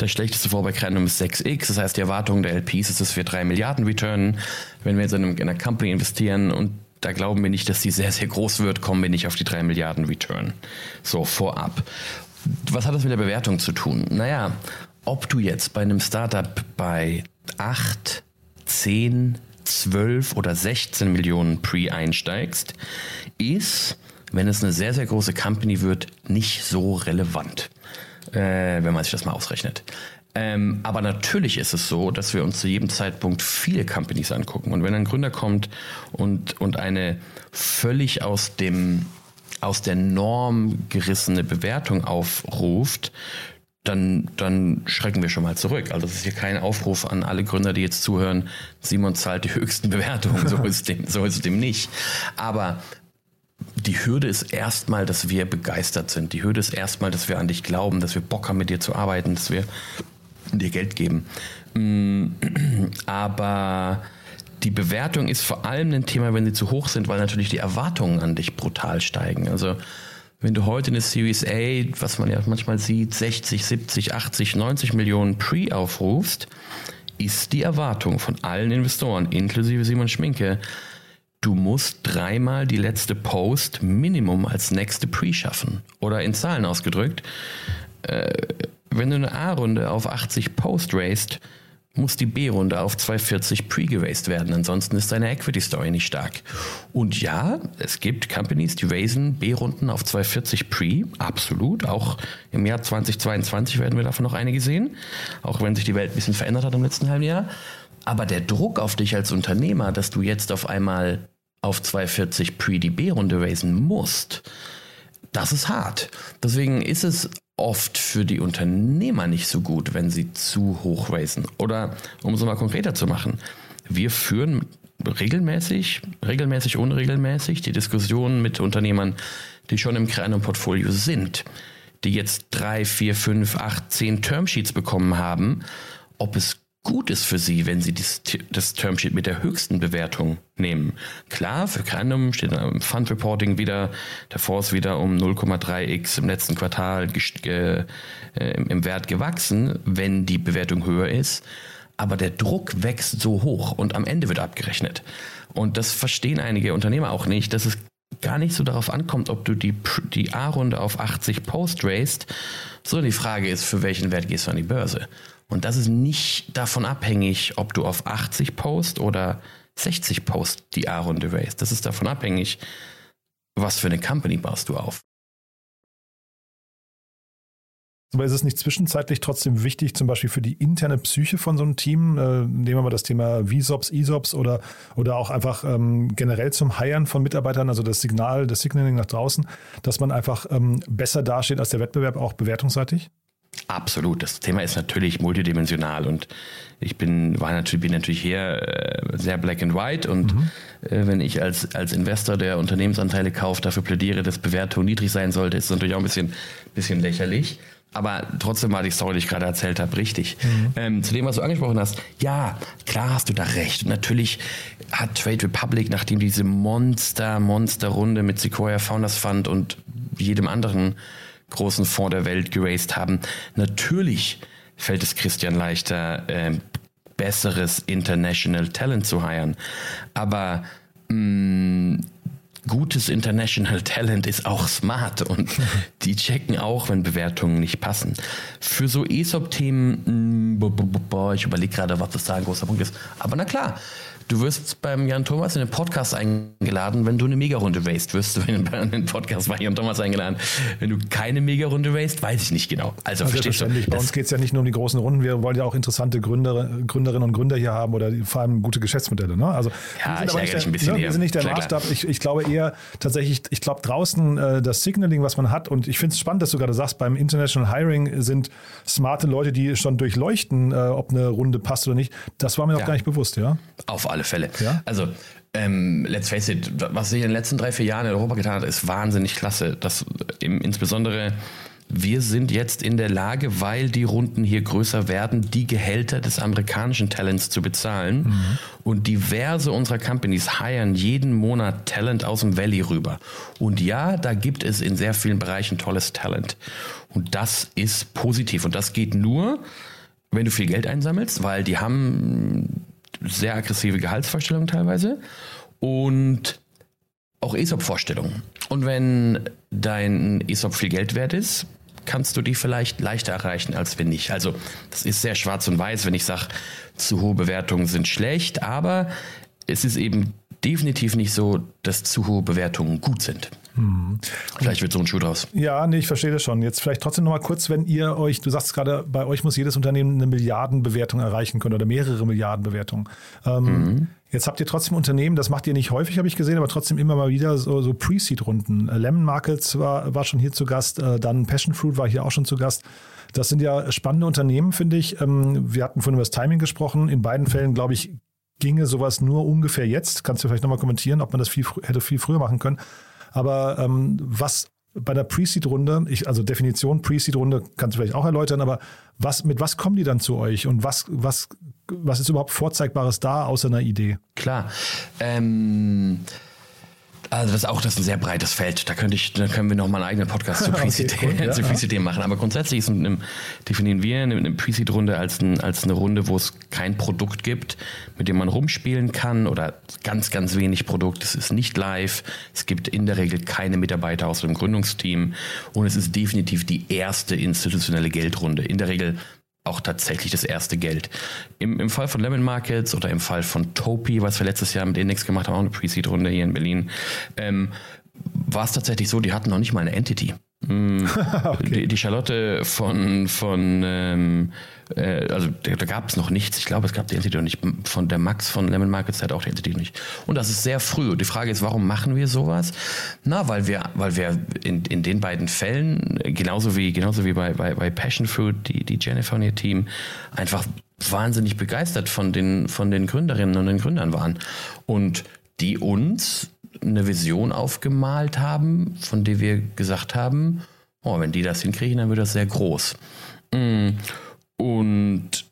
Der schlechteste Fonds bei Krenum ist 6x. Das heißt, die Erwartung der LPs ist, dass wir drei Milliarden returnen. Wenn wir jetzt in, einer Company investieren und da glauben wir nicht, dass die sehr, sehr groß wird, kommen wir nicht auf die drei Milliarden Return. So, vorab. Was hat das mit der Bewertung zu tun? Naja, ob du jetzt bei einem Startup bei 8, 10, 12 oder 16 Millionen Pre einsteigst, ist wenn es eine sehr, sehr große Company wird, nicht so relevant, äh, wenn man sich das mal ausrechnet. Ähm, aber natürlich ist es so, dass wir uns zu jedem Zeitpunkt viele Companies angucken. Und wenn ein Gründer kommt und, und eine völlig aus dem aus der Norm gerissene Bewertung aufruft, dann, dann schrecken wir schon mal zurück. Also das ist hier kein Aufruf an alle Gründer, die jetzt zuhören, Simon zahlt die höchsten Bewertungen, so ist dem, so ist dem nicht. Aber die Hürde ist erstmal, dass wir begeistert sind. Die Hürde ist erstmal, dass wir an dich glauben, dass wir Bock haben, mit dir zu arbeiten, dass wir dir Geld geben. Mm, aber die Bewertung ist vor allem ein Thema, wenn sie zu hoch sind, weil natürlich die Erwartungen an dich brutal steigen. Also wenn du heute eine Series A, was man ja manchmal sieht, 60, 70, 80, 90 Millionen Pre aufrufst, ist die Erwartung von allen Investoren, inklusive Simon Schminke, du musst dreimal die letzte Post Minimum als nächste Pre schaffen. Oder in Zahlen ausgedrückt, äh, wenn du eine A-Runde auf 80 Post raced, muss die B-Runde auf 240 Pre geraced werden. Ansonsten ist deine Equity Story nicht stark. Und ja, es gibt Companies, die raisen B-Runden auf 240 Pre. Absolut. Auch im Jahr 2022 werden wir davon noch einige sehen. Auch wenn sich die Welt ein bisschen verändert hat im letzten halben Jahr. Aber der Druck auf dich als Unternehmer, dass du jetzt auf einmal auf 240 Pre-DB-Runde raisen musst, das ist hart. Deswegen ist es oft für die Unternehmer nicht so gut, wenn sie zu hoch raisen. Oder um es mal konkreter zu machen, wir führen regelmäßig, regelmäßig, unregelmäßig die Diskussionen mit Unternehmern, die schon im kleinen Portfolio sind, die jetzt drei, vier, fünf, acht, zehn Termsheets bekommen haben, ob es gut ist für Sie, wenn Sie das, das Termsheet mit der höchsten Bewertung nehmen. Klar, für Crandom steht im Fund Reporting wieder, der Fonds wieder um 0,3x im letzten Quartal äh, im Wert gewachsen, wenn die Bewertung höher ist. Aber der Druck wächst so hoch und am Ende wird abgerechnet. Und das verstehen einige Unternehmer auch nicht, dass es gar nicht so darauf ankommt, ob du die, die A-Runde auf 80 Post raced, sondern die Frage ist, für welchen Wert gehst du an die Börse? Und das ist nicht davon abhängig, ob du auf 80 Post oder 60 Post die A-Runde raised. Das ist davon abhängig, was für eine Company baust du auf. Aber ist es nicht zwischenzeitlich trotzdem wichtig, zum Beispiel für die interne Psyche von so einem Team, äh, nehmen wir mal das Thema VSOPs, ESOPs oder, oder auch einfach ähm, generell zum Hiren von Mitarbeitern, also das Signal, das Signaling nach draußen, dass man einfach ähm, besser dasteht als der Wettbewerb, auch bewertungsseitig? Absolut. Das Thema ist natürlich multidimensional und ich bin, war natürlich, bin natürlich hier äh, sehr black and white und mhm. äh, wenn ich als, als Investor, der Unternehmensanteile kauft, dafür plädiere, dass Bewertung niedrig sein sollte, ist es natürlich auch ein bisschen, bisschen lächerlich. Aber trotzdem war die Story, die ich gerade erzählt habe, richtig. Mhm. Ähm, zu dem, was du angesprochen hast, ja, klar hast du da recht. Und natürlich hat Trade Republic, nachdem diese Monster, Monster-Runde mit Sequoia Founders Fund und jedem anderen großen Fonds der Welt geraced haben. Natürlich fällt es Christian leichter, äh, besseres International Talent zu heiren. Aber mh, mm, gutes International Talent ist auch smart und die checken auch, wenn Bewertungen nicht passen. Für so ESOP-Themen, mm, ich überlege gerade, was das da ein großer Punkt ist. Aber na klar, Du wirst beim Jan Thomas in den Podcast eingeladen, wenn du eine Mega-Runde raced. Wirst du in den Podcast bei Jan Thomas eingeladen. Wenn du keine Mega-Runde raced, weiß ich nicht genau. Also, also verstehst du? Bei uns geht es ja nicht nur um die großen Runden. Wir wollen ja auch interessante Gründer, Gründerinnen und Gründer hier haben oder vor allem gute Geschäftsmodelle. Ne? Also, ja, ich ärgere dich ein bisschen ne, Wir sind nicht der Maßstab. Ich, ich, glaube eher tatsächlich, ich glaube draußen äh, das Signaling, was man hat. Und ich finde es spannend, dass du gerade sagst, beim International Hiring sind smarte Leute, die schon durchleuchten, äh, ob eine Runde passt oder nicht. Das war mir auch gar nicht bewusst, ja? Auf alle Fälle. Ja? Also ähm, let's face it, was sich in den letzten drei, vier Jahren in Europa getan hat, ist wahnsinnig klasse. Das, im, insbesondere wir sind jetzt in der Lage, weil die Runden hier größer werden, die Gehälter des amerikanischen Talents zu bezahlen. Mhm. Und diverse unserer Companies hiren jeden Monat Talent aus dem Valley rüber. Und ja, da gibt es in sehr vielen Bereichen tolles Talent. Und das ist positiv. Und das geht nur, wenn du viel Geld einsammelst, weil die haben sehr aggressive Gehaltsvorstellungen teilweise und auch ESOP-Vorstellungen. Und wenn dein ESOP viel Geld wert ist, kannst du die vielleicht leichter erreichen, als wenn nicht. Also das ist sehr schwarz und weiß, wenn ich sage, zu hohe Bewertungen sind schlecht, aber es ist eben definitiv nicht so, dass zu hohe Bewertungen gut sind. Hm. Vielleicht wird so ein Schuh draus. Ja, nee, ich verstehe das schon. Jetzt vielleicht trotzdem nochmal kurz, wenn ihr euch, du sagst gerade, bei euch muss jedes Unternehmen eine Milliardenbewertung erreichen können oder mehrere Milliardenbewertungen. Ähm, mhm. Jetzt habt ihr trotzdem Unternehmen, das macht ihr nicht häufig, habe ich gesehen, aber trotzdem immer mal wieder so, so Pre-Seed-Runden. Äh, Lemon Markets war, war schon hier zu Gast, äh, dann Passion Fruit war hier auch schon zu Gast. Das sind ja spannende Unternehmen, finde ich. Ähm, wir hatten vorhin über das Timing gesprochen. In beiden Fällen, glaube ich, ginge sowas nur ungefähr jetzt. Kannst du vielleicht nochmal kommentieren, ob man das viel, hätte viel früher machen können. Aber ähm, was bei der Pre-Seed-Runde, also Definition Pre-Seed-Runde kannst du vielleicht auch erläutern, aber was, mit was kommen die dann zu euch und was, was, was ist überhaupt Vorzeigbares da außer einer Idee? Klar. Ähm also das ist auch das ist ein sehr breites Feld. Da könnte ich, da können wir noch mal einen eigenen Podcast zu Pre-Seed okay, cool, ja. machen. Aber grundsätzlich ist definieren wir eine, eine Pre-Seed-Runde als, ein, als eine Runde, wo es kein Produkt gibt, mit dem man rumspielen kann oder ganz, ganz wenig Produkt. Es ist nicht live. Es gibt in der Regel keine Mitarbeiter aus dem Gründungsteam und es ist definitiv die erste institutionelle Geldrunde. In der Regel auch tatsächlich das erste Geld. Im, Im Fall von Lemon Markets oder im Fall von Topi, was wir letztes Jahr mit Index gemacht haben, auch eine Pre-Seed-Runde hier in Berlin, ähm, war es tatsächlich so, die hatten noch nicht mal eine Entity. Mm, okay. die, die, Charlotte von, von ähm, äh, also da, gab es noch nichts. Ich glaube, es gab die Entity noch nicht. Von der Max von Lemon Markets hat auch die Entity nicht. Und das ist sehr früh. Und die Frage ist, warum machen wir sowas? Na, weil wir, weil wir in, in den beiden Fällen, genauso wie, genauso wie bei, bei, bei Passion Fruit, die, die Jennifer und ihr Team, einfach wahnsinnig begeistert von den, von den Gründerinnen und den Gründern waren. Und die uns eine Vision aufgemalt haben, von der wir gesagt haben, oh, wenn die das hinkriegen, dann wird das sehr groß. Mm. Und,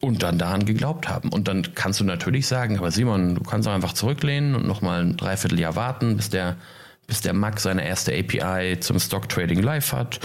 und dann daran geglaubt haben. Und dann kannst du natürlich sagen, aber Simon, du kannst auch einfach zurücklehnen und nochmal ein Dreivierteljahr warten, bis der, bis der Max seine erste API zum Stock Trading Live hat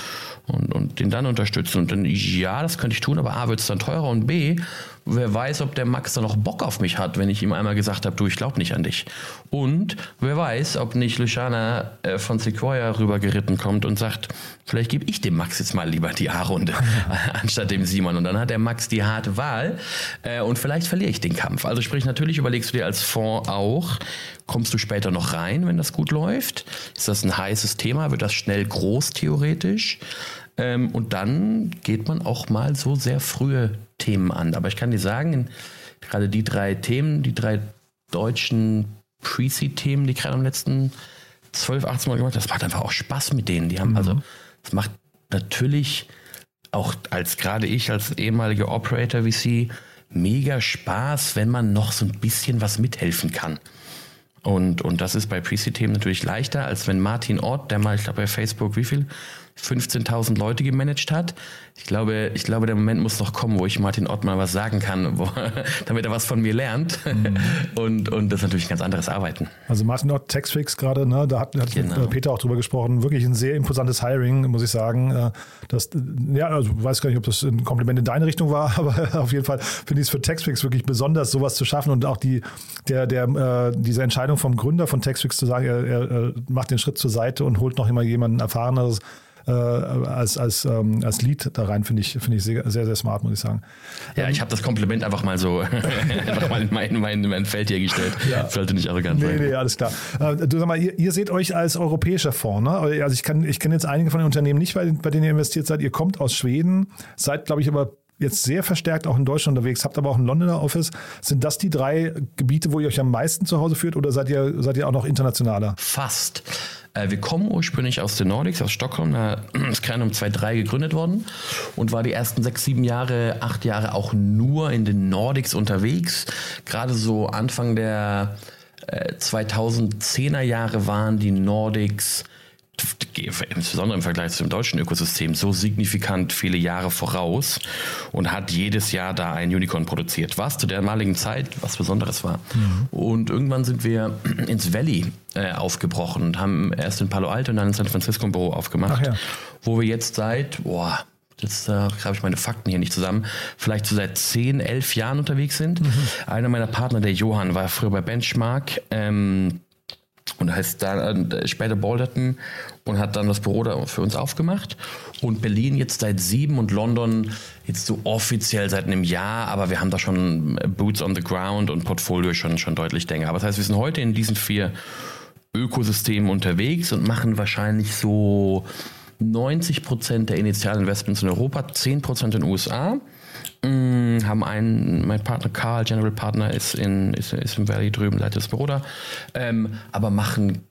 und, und den dann unterstützen. Und dann, ja, das könnte ich tun, aber A, wird es dann teurer und B, wer weiß, ob der Max dann noch Bock auf mich hat, wenn ich ihm einmal gesagt habe, du, ich glaube nicht an dich. Und wer weiß, ob nicht Luciana äh, von Sequoia rübergeritten kommt und sagt, vielleicht gebe ich dem Max jetzt mal lieber die A-Runde anstatt dem Simon. Und dann hat der Max die harte Wahl äh, und vielleicht verliere ich den Kampf. Also sprich, natürlich überlegst du dir als Fonds auch, kommst du später noch rein, wenn das gut läuft? Ist das ein heißes Thema? Wird das schnell groß theoretisch? Ähm, und dann geht man auch mal so sehr frühe Themen an. Aber ich kann dir sagen, gerade die drei Themen, die drei deutschen Pre-Seed-Themen, die gerade am letzten 12, 18 Mal gemacht das macht einfach auch Spaß mit denen. Die haben, mhm. also, es macht natürlich auch als gerade ich als ehemaliger Operator VC mega Spaß, wenn man noch so ein bisschen was mithelfen kann. Und, und das ist bei Pre-Seed-Themen natürlich leichter, als wenn Martin Ort, der mal, ich glaube bei Facebook, wie viel? 15.000 Leute gemanagt hat. Ich glaube, ich glaube, der Moment muss noch kommen, wo ich Martin Ott mal was sagen kann, wo, damit er was von mir lernt. Mhm. Und, und das ist natürlich ein ganz anderes Arbeiten. Also Martin Ott, Textfix gerade, ne, da hat, hat genau. Peter auch drüber gesprochen. Wirklich ein sehr imposantes Hiring, muss ich sagen. Äh, das, ja, also ich weiß gar nicht, ob das ein Kompliment in deine Richtung war, aber auf jeden Fall finde ich es für Textfix wirklich besonders, sowas zu schaffen und auch die, der, der, äh, diese Entscheidung vom Gründer von Textfix zu sagen, er, er macht den Schritt zur Seite und holt noch immer jemanden Erfahreneres äh, als, als, ähm, als Lied da rein, finde ich, finde ich sehr, sehr, sehr smart, muss ich sagen. Ja, ich habe das Kompliment einfach mal so einfach mal in mein, mein, mein Feld hier gestellt. Ja. Sollte nicht arrogant nee, sein. Nee, alles klar. Äh, du sag mal, ihr, ihr seht euch als europäischer Fonds, ne? Also ich kann, ich kenne jetzt einige von den Unternehmen nicht, bei, bei denen ihr investiert seid. Ihr kommt aus Schweden, seid, glaube ich, aber jetzt sehr verstärkt auch in Deutschland unterwegs, habt aber auch ein Londoner Office. Sind das die drei Gebiete, wo ihr euch am meisten zu Hause führt oder seid ihr, seid ihr auch noch internationaler? Fast. Äh, wir kommen ursprünglich aus den Nordics, aus Stockholm. Da ist Kernum 2.3 gegründet worden und war die ersten sechs, sieben Jahre, acht Jahre auch nur in den Nordics unterwegs. Gerade so Anfang der äh, 2010er Jahre waren die Nordics insbesondere im Vergleich zum deutschen Ökosystem, so signifikant viele Jahre voraus und hat jedes Jahr da ein Unicorn produziert, was zu der damaligen Zeit was Besonderes war. Mhm. Und irgendwann sind wir ins Valley äh, aufgebrochen und haben erst in Palo Alto und dann in San Francisco ein Büro aufgemacht, ja. wo wir jetzt seit, boah, jetzt äh, habe ich meine Fakten hier nicht zusammen, vielleicht so seit 10, 11 Jahren unterwegs sind. Mhm. Einer meiner Partner, der Johann, war früher bei Benchmark. Ähm, und heißt dann äh, später Balderton und hat dann das Büro da für uns aufgemacht. Und Berlin jetzt seit sieben und London jetzt so offiziell seit einem Jahr, aber wir haben da schon Boots on the Ground und Portfolio schon, schon deutlich länger. Aber das heißt, wir sind heute in diesen vier Ökosystemen unterwegs und machen wahrscheinlich so 90 Prozent der Initialinvestments in Europa, 10 Prozent in den USA Mm, haben einen, mein Partner Karl, General Partner, ist, in, ist, ist im Valley drüben, leitet das Büro da, ähm, aber machen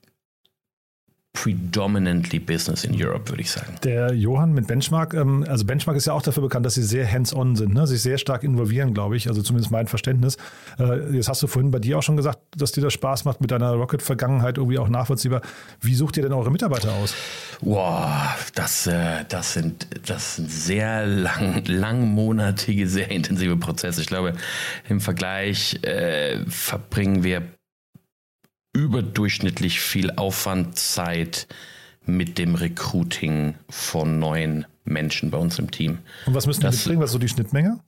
predominantly business in Europe, würde ich sagen. Der Johann mit Benchmark, ähm, also Benchmark ist ja auch dafür bekannt, dass sie sehr hands-on sind, ne? sich sehr stark involvieren, glaube ich, also zumindest mein Verständnis. Äh, jetzt hast du vorhin bei dir auch schon gesagt, dass dir das Spaß macht mit deiner Rocket-Vergangenheit irgendwie auch nachvollziehbar. Wie sucht ihr denn eure Mitarbeiter aus? Boah, das, äh, das, sind, das sind sehr lang, langmonatige, sehr intensive Prozesse. Ich glaube, im Vergleich äh, verbringen wir überdurchschnittlich viel Aufwand, Zeit mit dem Recruiting von neuen Menschen bei uns im Team. Und was müssen die mitbringen? Was ist so die Schnittmenge?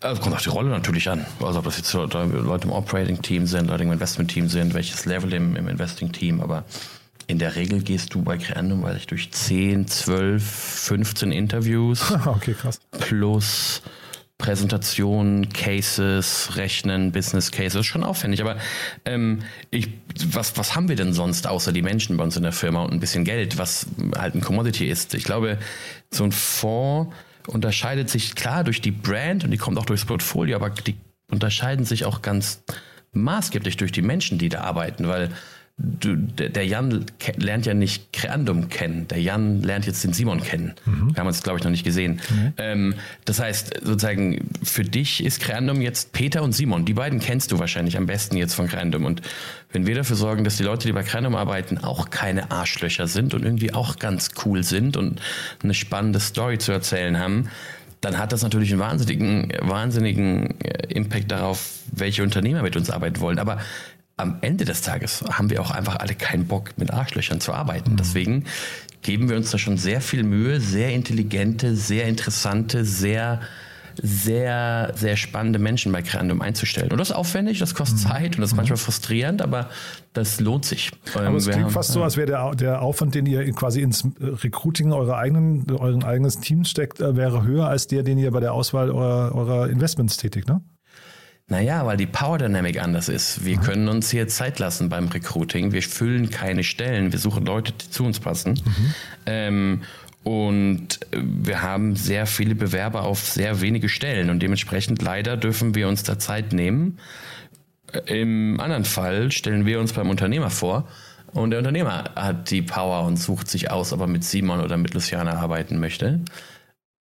Es kommt auf die Rolle natürlich an. Also ob das jetzt Leute im Operating-Team sind, Leute im Investment-Team sind, welches Level im, im Investing-Team, aber in der Regel gehst du bei Creandum, weil ich durch 10, 12, 15 Interviews okay, krass. plus Präsentationen, Cases, Rechnen, Business Cases, ist schon aufwendig. Aber ähm, ich, was, was haben wir denn sonst außer die Menschen bei uns in der Firma und ein bisschen Geld, was halt ein Commodity ist? Ich glaube, so ein Fonds unterscheidet sich klar durch die Brand und die kommt auch durchs Portfolio, aber die unterscheiden sich auch ganz maßgeblich durch die Menschen, die da arbeiten, weil du, der Jan lernt ja nicht Creandum kennen. Der Jan lernt jetzt den Simon kennen. Mhm. Wir haben uns, glaube ich, noch nicht gesehen. Mhm. Ähm, das heißt, sozusagen, für dich ist Creandum jetzt Peter und Simon. Die beiden kennst du wahrscheinlich am besten jetzt von Creandum. Und wenn wir dafür sorgen, dass die Leute, die bei Creandum arbeiten, auch keine Arschlöcher sind und irgendwie auch ganz cool sind und eine spannende Story zu erzählen haben, dann hat das natürlich einen wahnsinnigen, wahnsinnigen äh, Impact darauf, welche Unternehmer mit uns arbeiten wollen. Aber am Ende des Tages haben wir auch einfach alle keinen Bock, mit Arschlöchern zu arbeiten. Mhm. Deswegen geben wir uns da schon sehr viel Mühe, sehr intelligente, sehr interessante, sehr sehr, sehr spannende Menschen bei Creandum einzustellen. Und das ist aufwendig, das kostet mhm. Zeit und das ist manchmal frustrierend, aber das lohnt sich. Aber ähm, es klingt haben, fast so, als wäre der, der Aufwand, den ihr quasi ins Recruiting eurer eigenen, euren eigenes Teams steckt, äh, wäre höher als der, den ihr bei der Auswahl eurer, eurer Investments tätigt, ne? Naja, weil die Power Dynamic anders ist. Wir mhm. können uns hier Zeit lassen beim Recruiting. Wir füllen keine Stellen. Wir suchen Leute, die zu uns passen. Mhm. Ähm, und wir haben sehr viele Bewerber auf sehr wenige Stellen. Und dementsprechend leider dürfen wir uns da Zeit nehmen. Im anderen Fall stellen wir uns beim Unternehmer vor. Und der Unternehmer hat die Power und sucht sich aus, ob er mit Simon oder mit Luciana arbeiten möchte.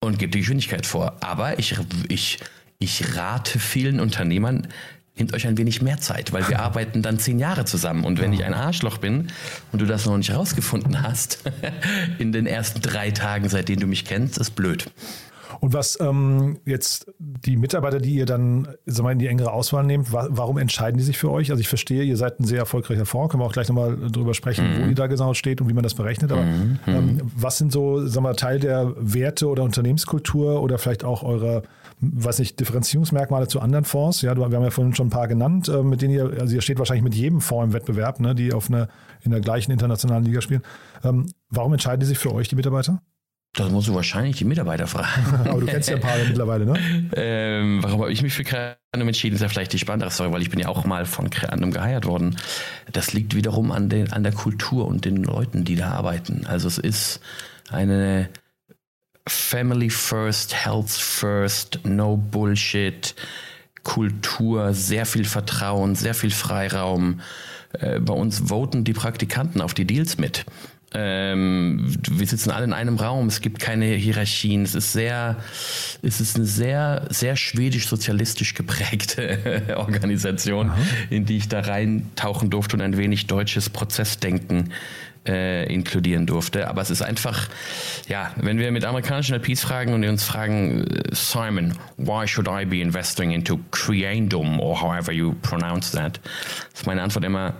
Und gibt die Geschwindigkeit vor. Aber ich, ich ich rate vielen Unternehmern, nehmt euch ein wenig mehr Zeit, weil wir arbeiten dann zehn Jahre zusammen. Und wenn ich ein Arschloch bin und du das noch nicht rausgefunden hast, in den ersten drei Tagen, seitdem du mich kennst, ist blöd. Und was ähm, jetzt die Mitarbeiter, die ihr dann sag mal, in die engere Auswahl nehmt, wa warum entscheiden die sich für euch? Also ich verstehe, ihr seid ein sehr erfolgreicher Fonds, können wir auch gleich nochmal drüber sprechen, mhm. wo ihr da genau steht und wie man das berechnet. Aber mhm. ähm, was sind so, sag mal, Teil der Werte oder Unternehmenskultur oder vielleicht auch eurer weiß nicht, Differenzierungsmerkmale zu anderen Fonds. Ja, wir haben ja vorhin schon ein paar genannt, äh, mit denen ihr, also ihr steht wahrscheinlich mit jedem Fonds im Wettbewerb, ne, die auf eine, in der gleichen internationalen Liga spielen. Ähm, warum entscheiden die sich für euch, die Mitarbeiter? Das musst du wahrscheinlich die Mitarbeiter fragen. Aber du kennst ja ein paar mittlerweile, ne? Ähm, warum habe ich mich für Creandum entschieden? Ist ja vielleicht die spannendere Story, weil ich bin ja auch mal von Creandum geheiert worden. Das liegt wiederum an, den, an der Kultur und den Leuten, die da arbeiten. Also es ist eine Family First, Health First, No Bullshit, Kultur, sehr viel Vertrauen, sehr viel Freiraum. Äh, bei uns voten die Praktikanten auf die Deals mit. Ähm, wir sitzen alle in einem Raum, es gibt keine Hierarchien, es ist sehr, es ist eine sehr, sehr schwedisch-sozialistisch geprägte Organisation, in die ich da reintauchen durfte und ein wenig deutsches Prozessdenken äh, inkludieren durfte. Aber es ist einfach, ja, wenn wir mit amerikanischen LPs fragen und uns fragen, äh, Simon, why should I be investing into Creandum or however you pronounce that? ist meine Antwort immer,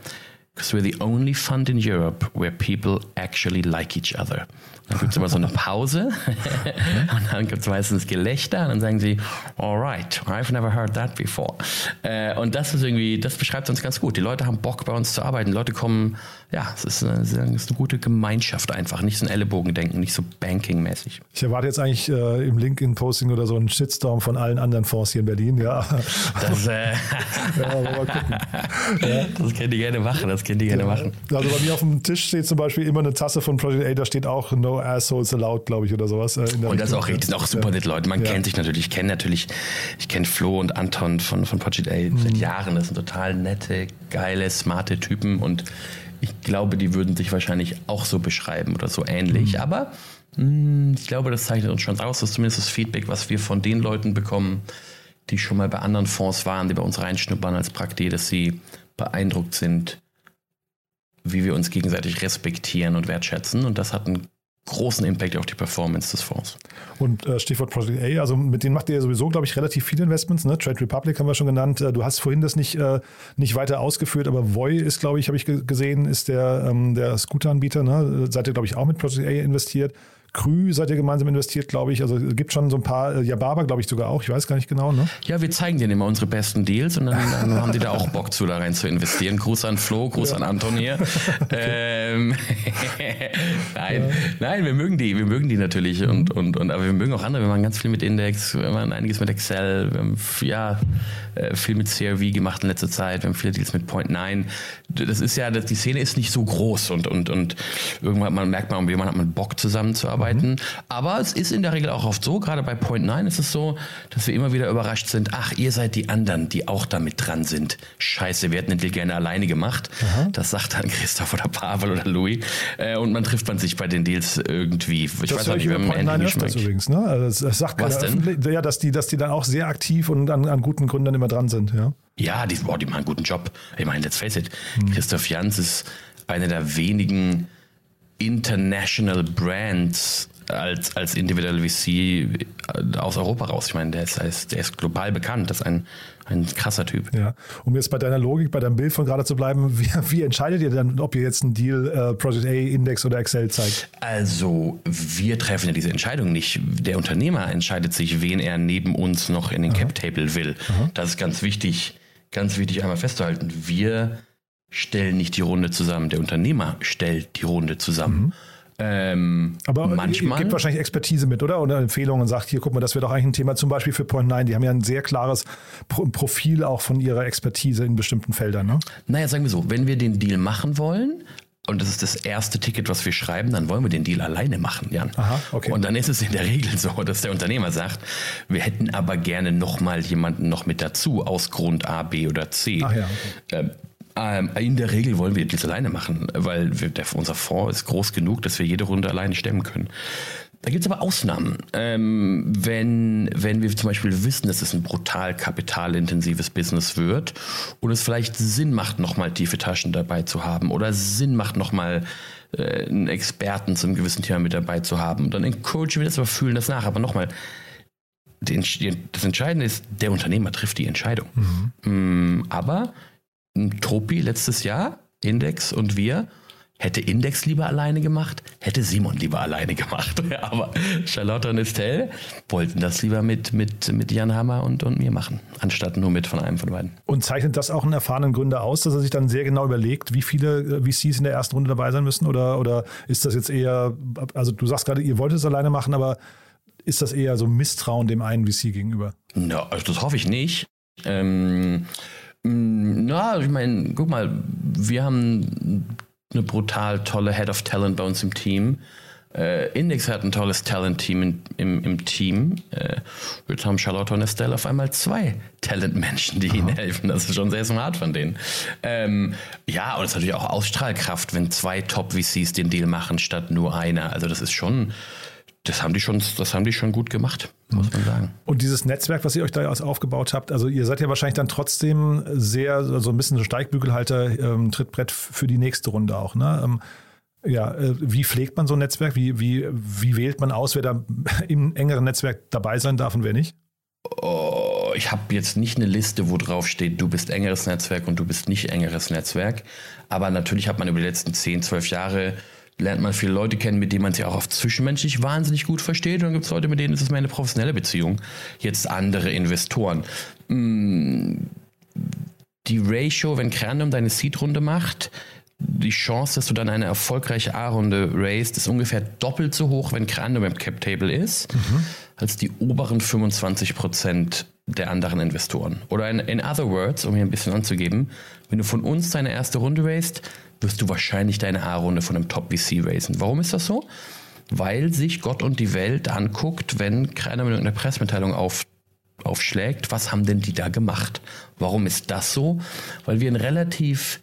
because we're the only fund in Europe where people actually like each other. Dann gibt es immer so eine Pause und dann gibt es meistens Gelächter und dann sagen sie, alright, I've never heard that before. Äh, und das ist irgendwie, das beschreibt uns ganz gut. Die Leute haben Bock bei uns zu arbeiten. Die Leute kommen, ja, es ist eine, es ist eine gute Gemeinschaft einfach, nicht so ein Ellenbogendenken, nicht so Banking-mäßig. Ich erwarte jetzt eigentlich äh, im LinkedIn-Posting oder so einen Shitstorm von allen anderen Fonds hier in Berlin, ja. Das, äh, ja, aber mal gucken. Ja. das können die gerne machen, das können die gerne machen. Also bei mir auf dem Tisch steht zum Beispiel immer eine Tasse von Project A, da steht auch No Assholes Allowed, glaube ich, oder sowas. äh, in der Und das ist auch richtig, das sind auch super nette Leute. Man kennt sich natürlich. Ich kenne natürlich, ich kenne Flo und Anton von, von Project A seit Mhm. Jahren. Das sind total nette, geile, smarte Typen und ich glaube, die würden sich wahrscheinlich auch so beschreiben oder so ähnlich. Mhm. Aber mh, ich glaube, das zeichnet uns schon aus. Das ist zumindest das Feedback, was wir von den Leuten bekommen, die schon mal bei anderen Fonds waren, die bei uns reinschnuppern als Prakti, dass sie beeindruckt sind, wie wir uns gegenseitig respektieren und wertschätzen. Und das hat einen großen Impact auf die Performance des Fonds. Und äh, Stichwort Project A, also mit denen macht ihr ja sowieso, glaube ich, relativ viele Investments. Ne? Trade Republic haben wir schon genannt. Äh, Du hast vorhin das nicht, äh, nicht weiter ausgeführt, aber Voy ist, glaube ich, habe ich ge- gesehen, ist der, ähm, der Scooter-Anbieter. Ne? Seid ihr, glaube ich, auch mit Project A investiert. Krü seid ihr gemeinsam investiert, glaube ich. Also es gibt schon so ein paar, äh, Yababa, glaube ich, sogar auch. Ich weiß gar nicht genau. Ne? Ja, wir zeigen denen immer unsere besten Deals und dann, dann haben die da auch Bock zu, da rein zu investieren. Gruß an Flo, Gruß an Anton hier. ähm, nein, nein, wir mögen die, wir mögen die natürlich und, und, und aber wir mögen auch andere. Wir machen ganz viel mit Index, wir machen einiges mit Excel, wir haben ja äh, viel mit CRV gemacht in letzter Zeit, wir haben viele Deals mit Point 9. Das ist ja, die Szene ist nicht so groß und, und, und irgendwann man merkt man, jemand hat man Bock zusammenzuarbeiten. Aber es ist in der Regel auch oft so, gerade bei Point 9 ist es so, dass wir immer wieder überrascht sind, ach, ihr seid die anderen, die auch damit dran sind. Scheiße, wir hätten den Deal gerne alleine gemacht. Das sagt dann Christoph oder Pavel oder Louis. Äh, und man trifft man sich bei den Deals irgendwie. Ich Das weiß auch ich nicht, über haben Point 9 ähnlichen öfters übrigens. Ne? Also das, sagt Was denn? Ja, dass die, dass die dann auch sehr aktiv und an, an guten Gründern immer dran sind. Ja. Ja, die, boah, die machen einen guten Job. Ich meine, let's face it, Christoph Jans ist einer der wenigen international Brands als, als individuelle VC aus Europa raus. Ich meine, der ist, der ist, der ist global bekannt. Das ist ein, ein krasser Typ. Ja, um jetzt bei deiner Logik, bei deinem Bild von gerade zu bleiben, wie, wie entscheidet ihr dann, ob ihr jetzt einen Deal äh, Project A, Index oder Excel zeigt? Also, wir treffen ja diese Entscheidung nicht. Der Unternehmer entscheidet sich, wen er neben uns noch in den Cap-Table will. Das ist ganz wichtig, ganz wichtig einmal festzuhalten. Wir stellen nicht die Runde zusammen. Der Unternehmer stellt die Runde zusammen. Ähm, Aber manchmal. gebt wahrscheinlich Expertise mit, oder? Oder Empfehlungen und sagt, hier, guck mal, das wäre doch eigentlich ein Thema, zum Beispiel für Point 9. Die haben ja ein sehr klares Pro Profil auch von ihrer Expertise in bestimmten Feldern. Ne? Naja, sagen wir so, wenn wir den Deal machen wollen, und das ist das erste Ticket, was wir schreiben, dann wollen wir den Deal alleine machen, Jan. Aha, okay. Und dann ist es in der Regel so, dass der Unternehmer sagt, wir hätten aber gerne nochmal jemanden noch mit dazu aus Grund A, B oder C. Ach ja, Ähm, ähm, in der Regel wollen wir Deals alleine machen, weil wir, der, unser Fonds ist groß genug, dass wir jede Runde alleine stemmen können. Da gibt es aber Ausnahmen. Ähm, wenn, wenn wir zum Beispiel wissen, dass es ein brutal kapitalintensives Business wird und es vielleicht Sinn macht, nochmal tiefe Taschen dabei zu haben oder Sinn macht, nochmal äh, einen Experten zum gewissen Thema mit dabei zu haben, dann encouragen wir das, aber fühlen das nach. Aber nochmal, das Entscheidende ist, der Unternehmer trifft die Entscheidung. Mm, Aber m, Topi letztes Jahr, Index und wir, hätte Index lieber alleine gemacht, hätte Simon lieber alleine gemacht. Aber Charlotte und Estelle wollten das lieber mit, mit, mit Jan Hammer und, und mir machen, anstatt nur mit von einem von beiden. Und zeichnet das auch einen erfahrenen Gründer aus, dass er sich dann sehr genau überlegt, wie viele äh, VCs in der ersten Runde dabei sein müssen? Oder, oder ist das jetzt eher, also du sagst gerade, ihr wollt es alleine machen, aber ist das eher so Misstrauen dem einen VC gegenüber? Na, also das hoffe ich nicht. Ähm, na, ich meine, guck mal, wir haben eine brutal tolle Head of Talent bei uns im Team. Äh, Index hat ein tolles Talent-Team im, im, im, Team. Äh, jetzt haben Charlotte und Estelle auf einmal zwei Talent-Menschen, die Aha. ihnen helfen. Das ist schon sehr smart von denen. Ähm, ja, und es ist natürlich auch Ausstrahlkraft, wenn zwei Top-VCs den Deal machen, statt nur einer. Also das ist schon das haben die schon, das haben die schon gut gemacht, muss man sagen. Und dieses Netzwerk, was ihr euch da aufgebaut habt, also ihr seid ja wahrscheinlich dann trotzdem sehr, so also ein bisschen so Steigbügelhalter, ähm, Trittbrett für die nächste Runde auch, ne? Ähm, ja, äh, wie pflegt man so ein Netzwerk? Wie, wie, wie wählt man aus, wer da im engeren Netzwerk dabei sein darf und wer nicht? Oh, ich habe jetzt nicht eine Liste, wo drauf steht, du bist engeres Netzwerk und du bist nicht engeres Netzwerk. Aber natürlich hat man über die letzten 10, 12 Jahre lernt man viele Leute kennen, mit denen man sich auch auf zwischenmenschlich wahnsinnig gut versteht. Und dann gibt es Leute, mit denen ist es mehr eine professionelle Beziehung. Jetzt andere Investoren. Mm, die Ratio, wenn Crandom deine Seed-Runde macht, die Chance, dass du dann eine erfolgreiche A-Runde raised, ist ungefähr doppelt so hoch, wenn Crandom im Cap-Table ist, mhm. als die oberen 25 Prozent der anderen Investoren. Oder in, in other words, um hier ein bisschen anzugeben, wenn du von uns deine erste Runde raised, wirst du wahrscheinlich deine A-Runde von einem Top-VC raisen. Warum ist das so? Weil sich Gott und die Welt anguckt, wenn keiner mit einer Pressemitteilung auf, aufschlägt, was haben denn die da gemacht? Warum ist das so? Weil wir ein relativ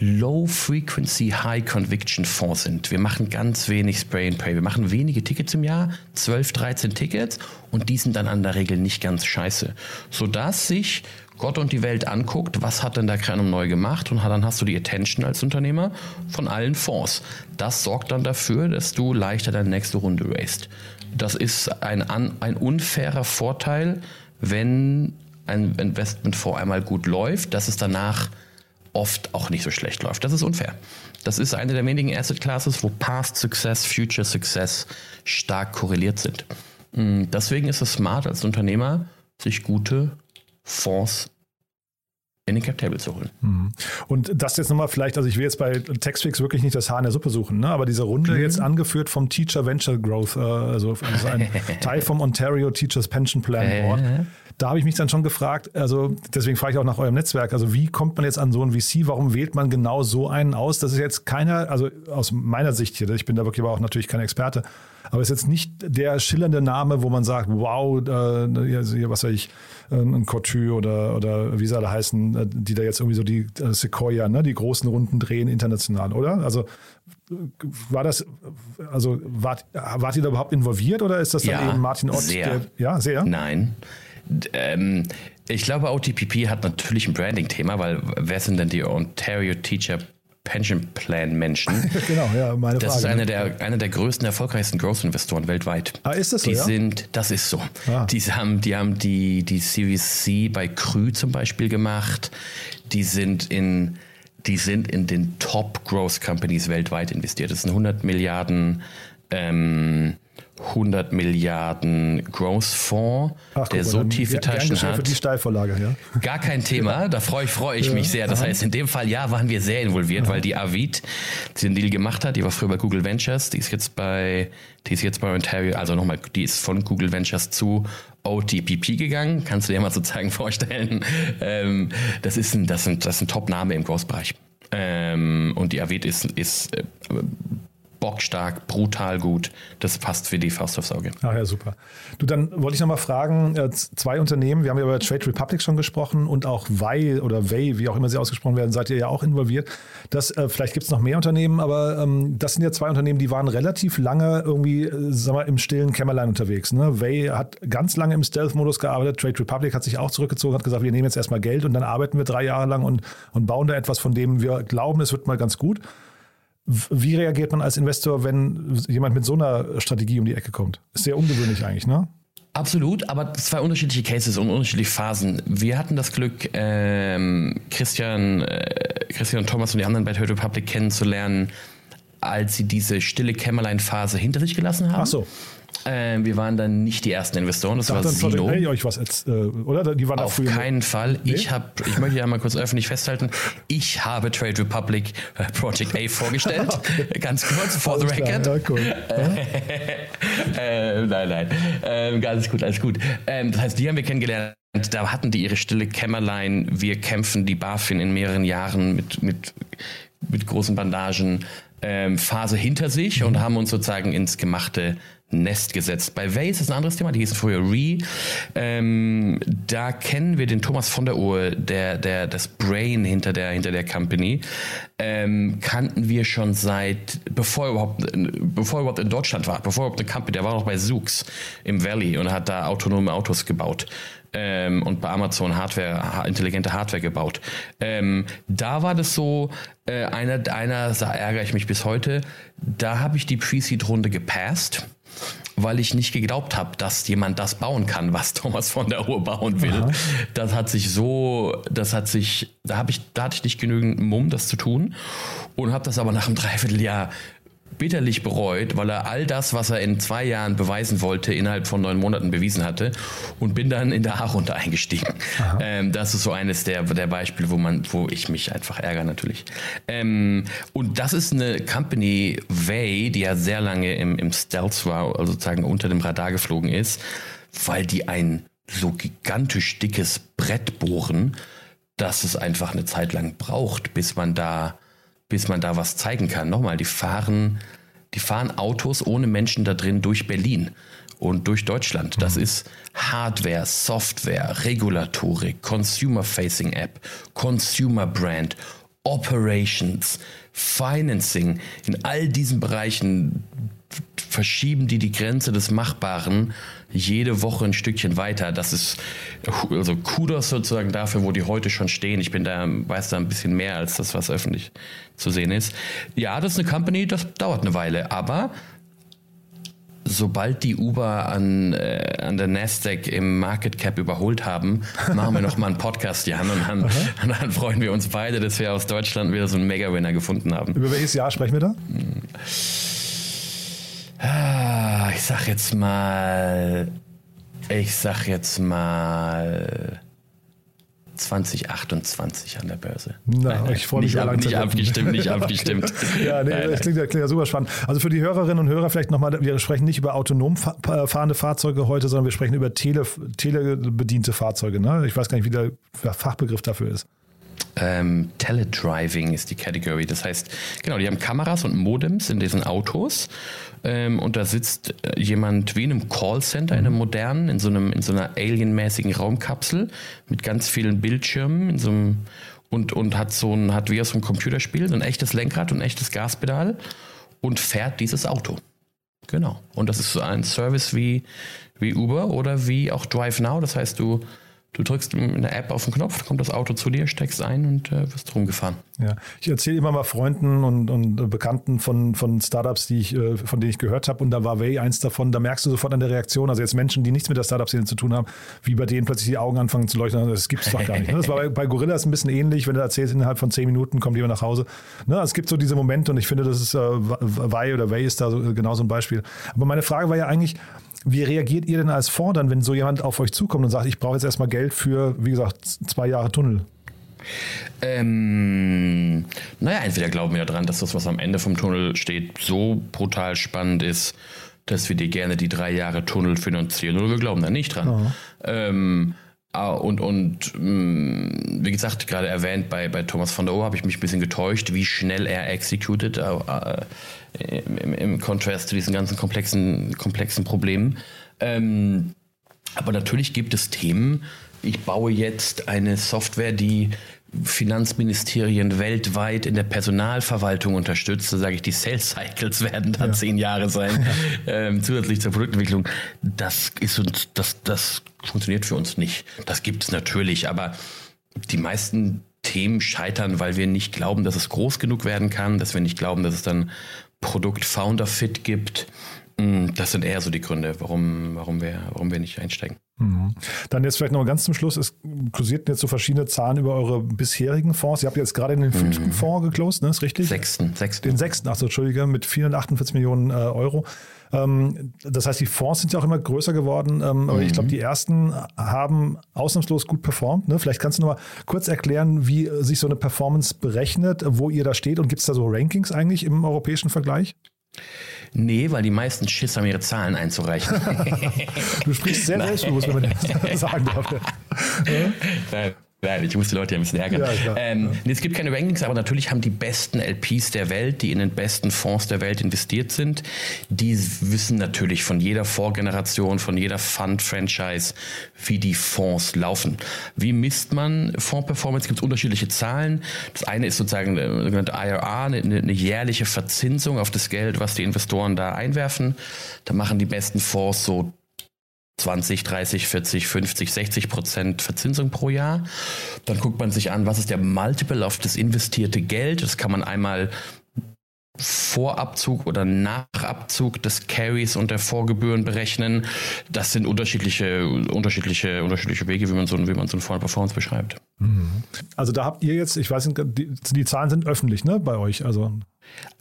Low-Frequency, High-Conviction-Fonds sind. Wir machen ganz wenig Spray and Pray. Wir machen wenige Tickets im Jahr, 12, 13 Tickets und die sind dann an der Regel nicht ganz scheiße. Sodass sich Gott und die Welt anguckt, was hat denn da Krenum neu gemacht und dann hast du die Attention als Unternehmer von allen Fonds. Das sorgt dann dafür, dass du leichter deine nächste Runde raced. Das ist ein, ein unfairer Vorteil, wenn ein Investmentfonds einmal gut läuft, dass es danach oft auch nicht so schlecht läuft. Das ist unfair. Das ist eine der wenigen Asset Classes, wo Past Success, Future Success stark korreliert sind. Mm, deswegen ist es smart als Unternehmer, sich gute Fonds in den Cap Table zu holen. Mhm. Und das jetzt nochmal vielleicht, also ich will jetzt bei Textfix wirklich nicht das Haar in der Suppe suchen, ne? aber diese Runde mhm. jetzt angeführt vom Teacher Venture Growth, äh, also, also ein Teil vom Ontario Teachers Pension Plan Board. Äh da habe ich mich dann schon gefragt, also deswegen frage ich auch nach eurem Netzwerk, also wie kommt man jetzt an so ein VC, warum wählt man genau so einen aus? Das ist jetzt keiner, also aus meiner Sicht hier, ich bin da wirklich aber auch natürlich kein Experte, aber ist jetzt nicht der schillernde Name, wo man sagt, wow, äh, was weiß ich, ein Cotu oder, oder wie sie alle heißen, die da jetzt irgendwie so die äh, Sequoia, ne, die großen Runden drehen international, oder? Also war das, also wart, wart ihr da überhaupt involviert oder ist das dann ja, eben Martin Ott? Sehr. Der, ja, sehr. Nein. Ähm, ich glaube, OTPP hat natürlich ein Branding-Thema, weil wer sind denn die Ontario Teacher Pension Plan Menschen? genau, ja, meine Das Frage, ist eine der, eine der größten, erfolgreichsten Growth-Investoren weltweit. Ah, ist das so? Die ja? sind, das ist so. Ah. Die haben, die haben die, die Series C bei Krü zum Beispiel gemacht. Die sind in, die sind in den Top Growth Companies weltweit investiert. Das sind 100 Milliarden, ähm, 100 Milliarden Growth-Fonds, der so tiefe Taschen hat. Für die Steilvorlage, ja. Gar kein Thema, da freue ich, freue ich ja. mich sehr. Das heißt, in dem Fall, ja, waren wir sehr involviert, ja. weil die Avid, die den Deal gemacht hat, die war früher bei Google Ventures, die ist jetzt bei, die ist jetzt bei Ontario, also nochmal, die ist von Google Ventures zu OTPP gegangen. Kannst du dir mal sozusagen vorstellen. Ähm, das ist ein, das sind, das ist ein Top-Name im Growth-Bereich. Ähm, und die Avid ist, ist äh, bockstark, brutal gut. Das passt für die Faust aufs Auge. Ach ja, super. Du, dann wollte ich nochmal fragen, äh, zwei Unternehmen, wir haben ja über Trade Republic schon gesprochen und auch Weil oder Way, wie auch immer sie ausgesprochen werden, seid ihr ja auch involviert. Das, äh, vielleicht gibt es noch mehr Unternehmen, aber ähm, das sind ja zwei Unternehmen, die waren relativ lange irgendwie, äh, sag mal, im stillen Kämmerlein unterwegs. Ne? Way hat ganz lange im Stealth-Modus gearbeitet, Trade Republic hat sich auch zurückgezogen, hat gesagt, wir nehmen jetzt erstmal Geld und dann arbeiten wir drei Jahre lang und, und bauen da etwas, von dem wir glauben, es wird mal ganz gut. Wie reagiert man als Investor, wenn jemand mit so einer Strategie um die Ecke kommt? Ist sehr ungewöhnlich eigentlich, ne? Absolut, aber zwei unterschiedliche Cases und unterschiedliche Phasen. Wir hatten das Glück, ähm, Christian, äh, Christian Thomas und die anderen bei Trade Republic kennenzulernen, als sie diese stille Kämmerlein-Phase hinter sich gelassen haben. Ach so. Äh, wir waren dann nicht die ersten Investoren, das Dachte, war Silo. Hey, euch was jetzt, äh, oder? Die waren Auf keinen Fall. Nee? Ich, hab, ich möchte ja mal kurz öffentlich festhalten, ich habe Trade Republic äh, Project A vorgestellt. okay. Ganz kurz, for the record. Ja, cool. äh, nein, nein. Ähm, ganz gut, alles gut. Ähm, das heißt, die haben wir kennengelernt. Da hatten die ihre stille Kämmerlein. Wir kämpfen die BaFin in mehreren Jahren mit, mit mit großen Bandagen ähm, Phase hinter sich und haben uns sozusagen ins gemachte Nest gesetzt. Bei Way ist ein anderes Thema, die hießen früher Re. Ähm, da kennen wir den Thomas von der Uhr, der, der, das Brain hinter der, hinter der Company, ähm, kannten wir schon seit, bevor er überhaupt, bevor er überhaupt in Deutschland war, bevor er überhaupt eine Company, der war noch bei Zoox im Valley und hat da autonome Autos gebaut. Ähm, und bei Amazon Hardware, intelligente Hardware gebaut. Ähm, da war das so, äh, einer, einer, da ärgere ich mich bis heute, da habe ich die Pre-Seed-Runde gepasst weil ich nicht geglaubt habe, dass jemand das bauen kann, was Thomas von der Uhr bauen will. Aha. Das hat sich so, das hat sich, da habe ich, da hatte ich nicht genügend Mumm, das zu tun und habe das aber nach einem Dreivierteljahr bitterlich bereut, weil er all das, was er in zwei Jahren beweisen wollte, innerhalb von neun Monaten bewiesen hatte und bin dann in der A-Runde eingestiegen. Ähm, das ist so eines der, der Beispiele, wo man, wo ich mich einfach ärgere natürlich. Ähm, und das ist eine Company Way, die ja sehr lange im, im Stealth war, also sozusagen unter dem Radar geflogen ist, weil die ein so gigantisch dickes Brett bohren, dass es einfach eine Zeit lang braucht, bis man da bis man da was zeigen kann. Nochmal, die fahren, die fahren Autos ohne Menschen da drin durch Berlin und durch Deutschland. Das mhm. ist Hardware, Software, Regulatorik, Consumer-Facing App, Consumer Brand, Operations, Financing. In all diesen Bereichen verschieben die die Grenze des Machbaren jede Woche ein Stückchen weiter. Das ist also Kudos sozusagen dafür, wo die heute schon stehen. Ich bin da, weiß da ein bisschen mehr als das, was öffentlich zu sehen ist. Ja, das ist eine Company, das dauert eine Weile, aber sobald die Uber an, äh, an der Nasdaq im Market Cap überholt haben, machen wir noch mal einen Podcast, Jan, und dann, und dann freuen wir uns beide, dass wir aus Deutschland wieder so einen Mega-Winner gefunden haben. Über welches Jahr sprechen wir da? Ah, ich sag jetzt mal, ich sag jetzt mal 2028 an der Börse. Na, nein, ich freue mich nicht, ab, nicht abgestimmt, nicht abgestimmt. ja, nee, das klingt, klingt, ja super spannend. Also für die Hörerinnen und Hörer vielleicht nochmal, wir sprechen nicht über autonom fahrende Fahrzeuge heute, sondern wir sprechen über tele, telebediente Fahrzeuge. Ne? Ich weiß gar nicht, wie der Fachbegriff dafür ist. Ähm, Teledriving ist die Category. Das heißt, genau, die haben Kameras und Modems in diesen Autos ähm, und da sitzt äh, jemand wie in einem Callcenter, in einem mhm. modernen, in so, einem, in so einer alienmäßigen Raumkapsel mit ganz vielen Bildschirmen in so einem, und, und hat so ein, hat wie aus einem Computerspiel so ein echtes Lenkrad und ein echtes Gaspedal und fährt dieses Auto. Genau. Und das ist so ein Service wie, wie Uber oder wie auch Drive Now. Das heißt, du Du drückst in der App auf den Knopf, kommt das Auto zu dir, steckst ein und äh, wirst rumgefahren. Ja, ich erzähle immer mal Freunden und, und Bekannten von, von Startups, die ich, äh, von denen ich gehört habe, und da war Way eins davon. Da merkst du sofort an der Reaktion, also jetzt Menschen, die nichts mit der Startup-Szene zu tun haben, wie bei denen plötzlich die Augen anfangen zu leuchten. Das gibt es doch gar nicht. Ne? Das war bei, bei Gorillas ein bisschen ähnlich, wenn du erzählst, innerhalb von zehn Minuten kommt jemand nach Hause. Ne? Also es gibt so diese Momente und ich finde, das ist äh, Way oder Way ist da so, genau so ein Beispiel. Aber meine Frage war ja eigentlich, wie reagiert ihr denn als Fonds dann, wenn so jemand auf euch zukommt und sagt, ich brauche jetzt erstmal Geld für, wie gesagt, zwei Jahre Tunnel? Ähm, naja, entweder glauben wir daran, dass das, was am Ende vom Tunnel steht, so brutal spannend ist, dass wir dir gerne die drei Jahre Tunnel finanzieren, oder wir glauben da nicht dran. Ähm, ah, und, und mm, wie gesagt, gerade erwähnt, bei, bei Thomas von der Ohr habe ich mich ein bisschen getäuscht, wie schnell er executed. Äh, äh, im, im Kontrast zu diesen ganzen komplexen, komplexen Problemen. Ähm, aber natürlich gibt es Themen. Ich baue jetzt eine Software, die Finanzministerien weltweit in der Personalverwaltung unterstützt. Da sage ich, die Sales Cycles werden da ja. zehn Jahre sein, ähm, zusätzlich zur Produktentwicklung. Das ist uns, das, das funktioniert für uns nicht. Das gibt es natürlich, aber die meisten Themen scheitern, weil wir nicht glauben, dass es groß genug werden kann, dass wir nicht glauben, dass es dann Produkt Founder Fit gibt. Mm, das sind eher so die Gründe, warum, warum, wir, warum wir nicht einsteigen. Mhm. Dann jetzt vielleicht noch ganz zum Schluss. Es kursierten jetzt so verschiedene Zahlen über eure bisherigen Fonds. Ihr habt jetzt gerade den fünften mhm. Fonds geclosed, ne? Ist richtig? Sechsten. sechsten. Den sechsten, achso, Entschuldige, mit 448 Millionen äh, Euro. Ähm, das heißt, die Fonds sind ja auch immer größer geworden, ähm, mhm. aber ich glaube, die ersten haben ausnahmslos gut performt. Ne? Vielleicht kannst du noch mal kurz erklären, wie sich so eine Performance berechnet, wo ihr da steht und gibt es da so Rankings eigentlich im europäischen Vergleich? Nee, weil die meisten Schiss haben, ihre Zahlen einzureichen. du sprichst sehr selbstbewusst, wenn man das sagen darf. Nein. Nein, ich muss die Leute ja ein bisschen ärgern. Ja, klar. ähm, nee, es gibt keine Rankings, aber natürlich haben die besten LPs der Welt, die in den besten Fonds der Welt investiert sind, die wissen natürlich von jeder Vorgeneration, von jeder Fund-Franchise, wie die Fonds laufen. Wie misst man Fonds-Performance? Gibt es unterschiedliche Zahlen. Das eine ist sozusagen eine sogenannte IRA, eine, eine jährliche Verzinsung auf das Geld, was die Investoren da einwerfen. Da machen die besten Fonds so 20, 30, 40, 50, 60 Prozent Verzinsung pro Jahr. Dann guckt man sich an, was ist der Multiple auf das investierte Geld. Das kann man einmal Vorabzug oder Nachabzug des Carries und der Vorgebühren berechnen. Das sind unterschiedliche, unterschiedliche, unterschiedliche Wege, wie man so, wie man so eine Fonds Performance beschreibt. Also da habt ihr jetzt, ich weiß nicht, die, die Zahlen sind öffentlich, ne, bei euch. Also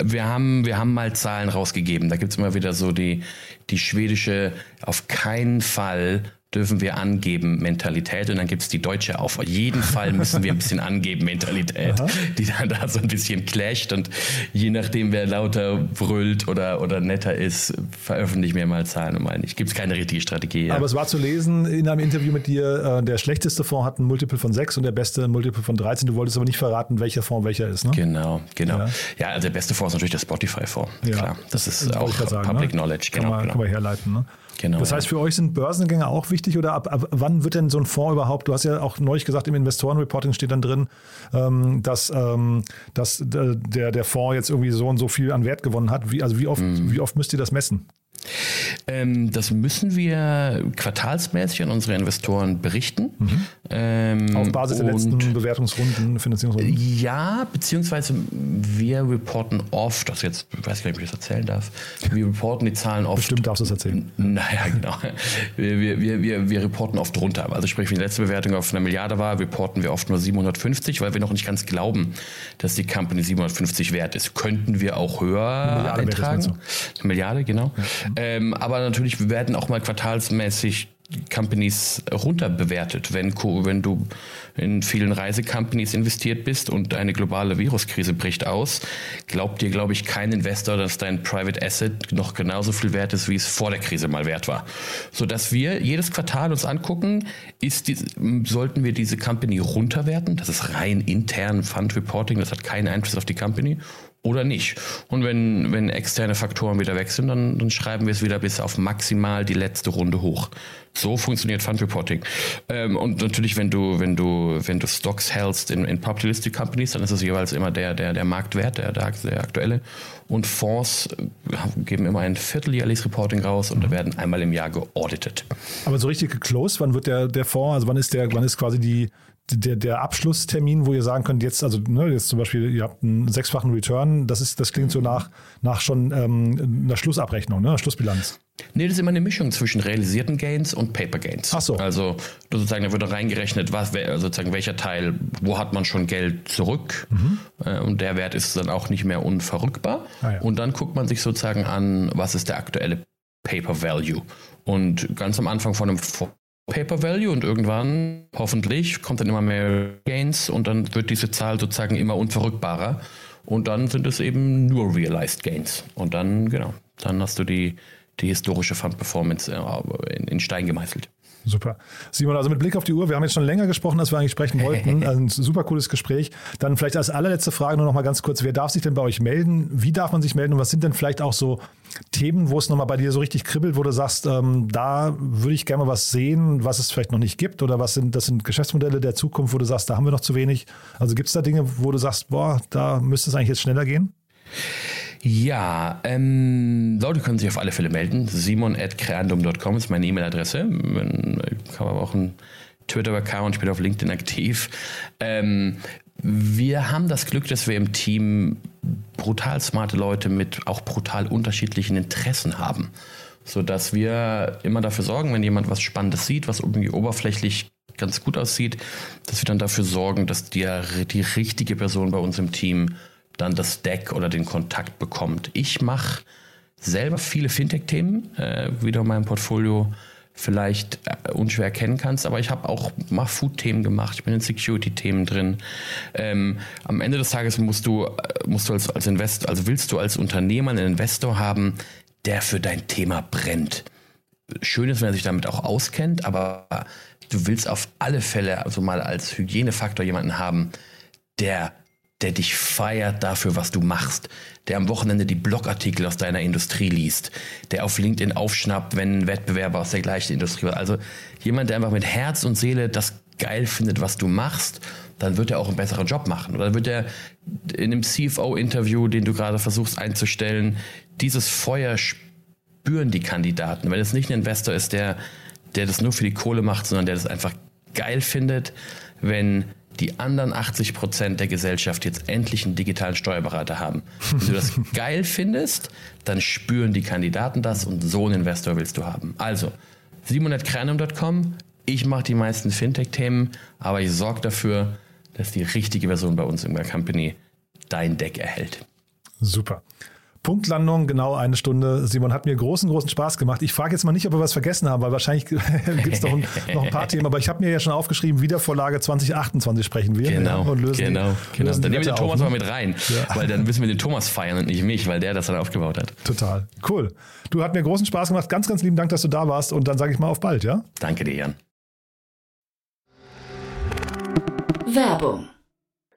Wir haben, wir haben mal Zahlen rausgegeben. Da gibt es immer wieder so die, die schwedische, auf keinen Fall dürfen wir angeben Mentalität und dann gibt es die deutsche auf jeden Fall müssen wir ein bisschen angeben Mentalität, die dann da so ein bisschen clasht und je nachdem wer lauter brüllt oder, oder netter ist, veröffentlichen wir mal Zahlen und mal nicht. Gibt es keine richtige Strategie. Ja. Aber es war zu lesen in einem Interview mit dir, äh, der schlechteste Fonds hat ein Multiple von 6 und der beste ein Multiple von 13. Du wolltest aber nicht verraten, welcher Fonds welcher ist, ne? Genau, genau. Ja. Ja, also der beste Fonds ist natürlich der Spotify-Fonds. Ja. Klar, das ist wollte auch ich sagen, Public ne? Knowledge. Kann, Genau, man, genau. kann man herleiten, ne? Genau, das heißt, für euch sind Börsengänge auch wichtig oder ab, ab wann wird denn so ein Fonds überhaupt? Du hast ja auch neulich gesagt, im Investorenreporting steht dann drin, ähm, dass, ähm, dass äh, der, der Fonds jetzt irgendwie so und so viel an Wert gewonnen hat. Wie, also wie oft, Mhm. wie oft müsst ihr das messen? Ähm, das müssen wir quartalsmäßig an unsere Investoren berichten. Ähm. Auf Basis der letzten Bewertungsrunden, Finanzierungsrunden? Ja, beziehungsweise wir reporten oft, also jetzt ich weiß gar nicht, ob ich das erzählen darf, wir reporten die Zahlen oft. Bestimmt darfst du es erzählen. Naja, genau. Wir, wir, wir, wir, reporten oft runter. Also sprich, wenn die letzte Bewertung auf einer Milliarde war, reporten wir oft nur 750, weil wir noch nicht ganz glauben, dass die Company 750 wert ist. Könnten wir auch höher Milliarde eintragen. Eine Milliarde, genau. Ähm, aber natürlich wir werden auch mal quartalsmäßig Companies runterbewertet. Wenn, wenn du in vielen Reisecompanies investiert bist und eine globale Viruskrise bricht aus, glaubt dir, glaube ich, kein Investor, dass dein Private Asset noch genauso viel wert ist, wie es vor der Krise mal wert war. Sodass wir jedes Quartal uns angucken, ist die, sollten wir diese Company runterwerten? Das ist rein intern Fund Reporting, das hat keinen Einfluss auf die Company oder nicht. Und wenn, wenn externe Faktoren wieder weg sind, dann, dann schreiben wir es wieder bis auf maximal die letzte Runde hoch. So funktioniert Fund Reporting. Ähm, und natürlich, wenn du, wenn du, wenn du Stocks hältst in, in Public Listed Companies, dann ist es jeweils immer der, der, der Marktwert, der, der, aktuelle. Und Fonds äh, geben immer ein vierteljährliches Reporting raus und da werden einmal im Jahr geauditet. Aber so richtig geclosed, wann wird der, der Fonds, also wann ist der, wann ist quasi die, der, der Abschlusstermin, wo ihr sagen könnt, jetzt, also ne, jetzt zum Beispiel, ihr habt einen sechsfachen Return, das ist, das klingt so nach, nach schon ähm, einer Schlussabrechnung, ne, einer Schlussbilanz. Nee, das ist immer eine Mischung zwischen realisierten Gains und Paper Gains. Ach so. Also sozusagen, da wird reingerechnet, was, wer- sozusagen welcher Teil, wo hat man schon Geld zurück äh, und der Wert ist dann auch nicht mehr unverrückbar. Ah ja. Und dann guckt man sich sozusagen an, was ist der aktuelle Paper Value. Und ganz am Anfang von einem Paper Value und irgendwann, hoffentlich, kommt dann immer mehr Gains und dann wird diese Zahl sozusagen immer unverrückbarer. Und dann sind es eben nur Realized Gains. Und dann, genau, dann hast du die, die historische Fund Performance äh, in, in Stein gemeißelt. Super. Simon, also mit Blick auf die Uhr, wir haben jetzt schon länger gesprochen, als wir eigentlich sprechen wollten. Also ein super cooles Gespräch. Dann vielleicht als allerletzte Frage nur noch mal ganz kurz, wer darf sich denn bei euch melden? Wie darf man sich melden und was sind denn vielleicht auch so Themen, wo es nochmal bei dir so richtig kribbelt, wo du sagst, ähm, da würde ich gerne mal was sehen, was es vielleicht noch nicht gibt oder was sind, das sind Geschäftsmodelle der Zukunft, wo du sagst, da haben wir noch zu wenig. Also gibt es da Dinge, wo du sagst, boah, da müsste es eigentlich jetzt schneller gehen? Ja, ähm, Leute können sich auf alle Fälle melden. simon.creandum.com ist meine E-Mail-Adresse. Man kann aber auch einen Twitter-Account, ich bin auf LinkedIn aktiv. Ähm, wir haben das Glück, dass wir im Team brutal smarte Leute mit auch brutal unterschiedlichen Interessen haben. Sodass wir immer dafür sorgen, wenn jemand was Spannendes sieht, was irgendwie oberflächlich ganz gut aussieht, dass wir dann dafür sorgen, dass die, die richtige Person bei uns im Team dann das Deck oder den Kontakt bekommt. Ich mache selber viele Fintech-Themen, äh, wie du in meinem Portfolio vielleicht äh, unschwer erkennen kannst, aber ich habe auch mal Food-Themen gemacht, ich bin in Security-Themen drin. Ähm, am Ende des Tages musst du, äh, musst du als, als Investor, also willst du als Unternehmer einen Investor haben, der für dein Thema brennt. Schön ist, wenn er sich damit auch auskennt, aber du willst auf alle Fälle also mal als Hygienefaktor jemanden haben, der der dich feiert dafür, was du machst, der am Wochenende die Blogartikel aus deiner Industrie liest, der auf LinkedIn aufschnappt, wenn ein Wettbewerber aus der gleichen Industrie war. Also jemand, der einfach mit Herz und Seele das geil findet, was du machst, dann wird er auch einen besseren Job machen. Oder wird er in einem CFO-Interview, den du gerade versuchst einzustellen, dieses Feuer spüren die Kandidaten. Wenn es nicht ein Investor ist, der, der das nur für die Kohle macht, sondern der das einfach geil findet, wenn die anderen 80 Prozent der Gesellschaft jetzt endlich einen digitalen Steuerberater haben. Wenn du das geil findest, dann spüren die Kandidaten das und so einen Investor willst du haben. Also, 700kranum.com, ich mache die meisten Fintech-Themen, aber ich sorge dafür, dass die richtige Version bei uns in der Company dein Deck erhält. Super. Punktlandung, genau eine Stunde. Simon hat mir großen, großen Spaß gemacht. Ich frage jetzt mal nicht, ob wir was vergessen haben, weil wahrscheinlich gibt es noch, ein, noch ein paar Themen. Aber ich habe mir ja schon aufgeschrieben, Wiedervorlage 2028 sprechen wir. Genau, ja, und lösen, genau. genau. Lösen dann nehmen wir den Thomas auf, ne? mal mit rein, ja. weil dann müssen wir den Thomas feiern und nicht mich, weil der das dann aufgebaut hat. Total. Cool. Du, hat mir großen Spaß gemacht. Ganz, ganz lieben Dank, dass du da warst. Und dann sage ich mal auf bald, ja? Danke dir, Jan. Werbung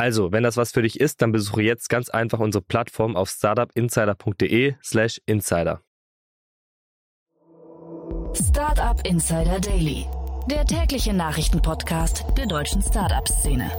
Also, wenn das was für dich ist, dann besuche jetzt ganz einfach unsere Plattform auf startupinsider.de/slash insider. Startup Insider Daily, der tägliche Nachrichtenpodcast der deutschen Startup-Szene.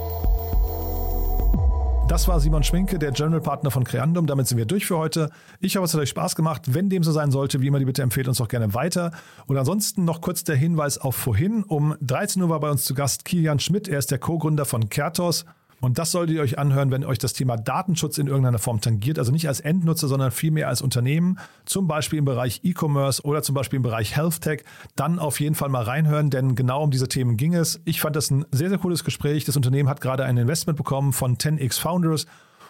Das war Simon Schminke, der General Partner von Creandum. Damit sind wir durch für heute. Ich hoffe, es hat euch Spaß gemacht. Wenn dem so sein sollte, wie immer, die bitte empfehlt uns doch gerne weiter. Und ansonsten noch kurz der Hinweis auf vorhin. Um 13 Uhr war bei uns zu Gast Kilian Schmidt. Er ist der Co-Gründer von Kertos. Und das solltet ihr euch anhören, wenn euch das Thema Datenschutz in irgendeiner Form tangiert. Also nicht als Endnutzer, sondern vielmehr als Unternehmen. Zum Beispiel im Bereich E-Commerce oder zum Beispiel im Bereich Health Tech. Dann auf jeden Fall mal reinhören, denn genau um diese Themen ging es. Ich fand das ein sehr, sehr cooles Gespräch. Das Unternehmen hat gerade ein Investment bekommen von 10x Founders.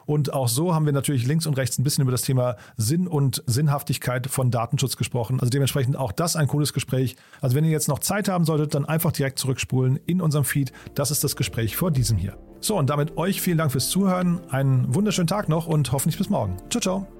Und auch so haben wir natürlich links und rechts ein bisschen über das Thema Sinn und Sinnhaftigkeit von Datenschutz gesprochen. Also dementsprechend auch das ein cooles Gespräch. Also wenn ihr jetzt noch Zeit haben solltet, dann einfach direkt zurückspulen in unserem Feed. Das ist das Gespräch vor diesem hier. So, und damit euch vielen Dank fürs Zuhören. Einen wunderschönen Tag noch und hoffentlich bis morgen. Ciao, ciao.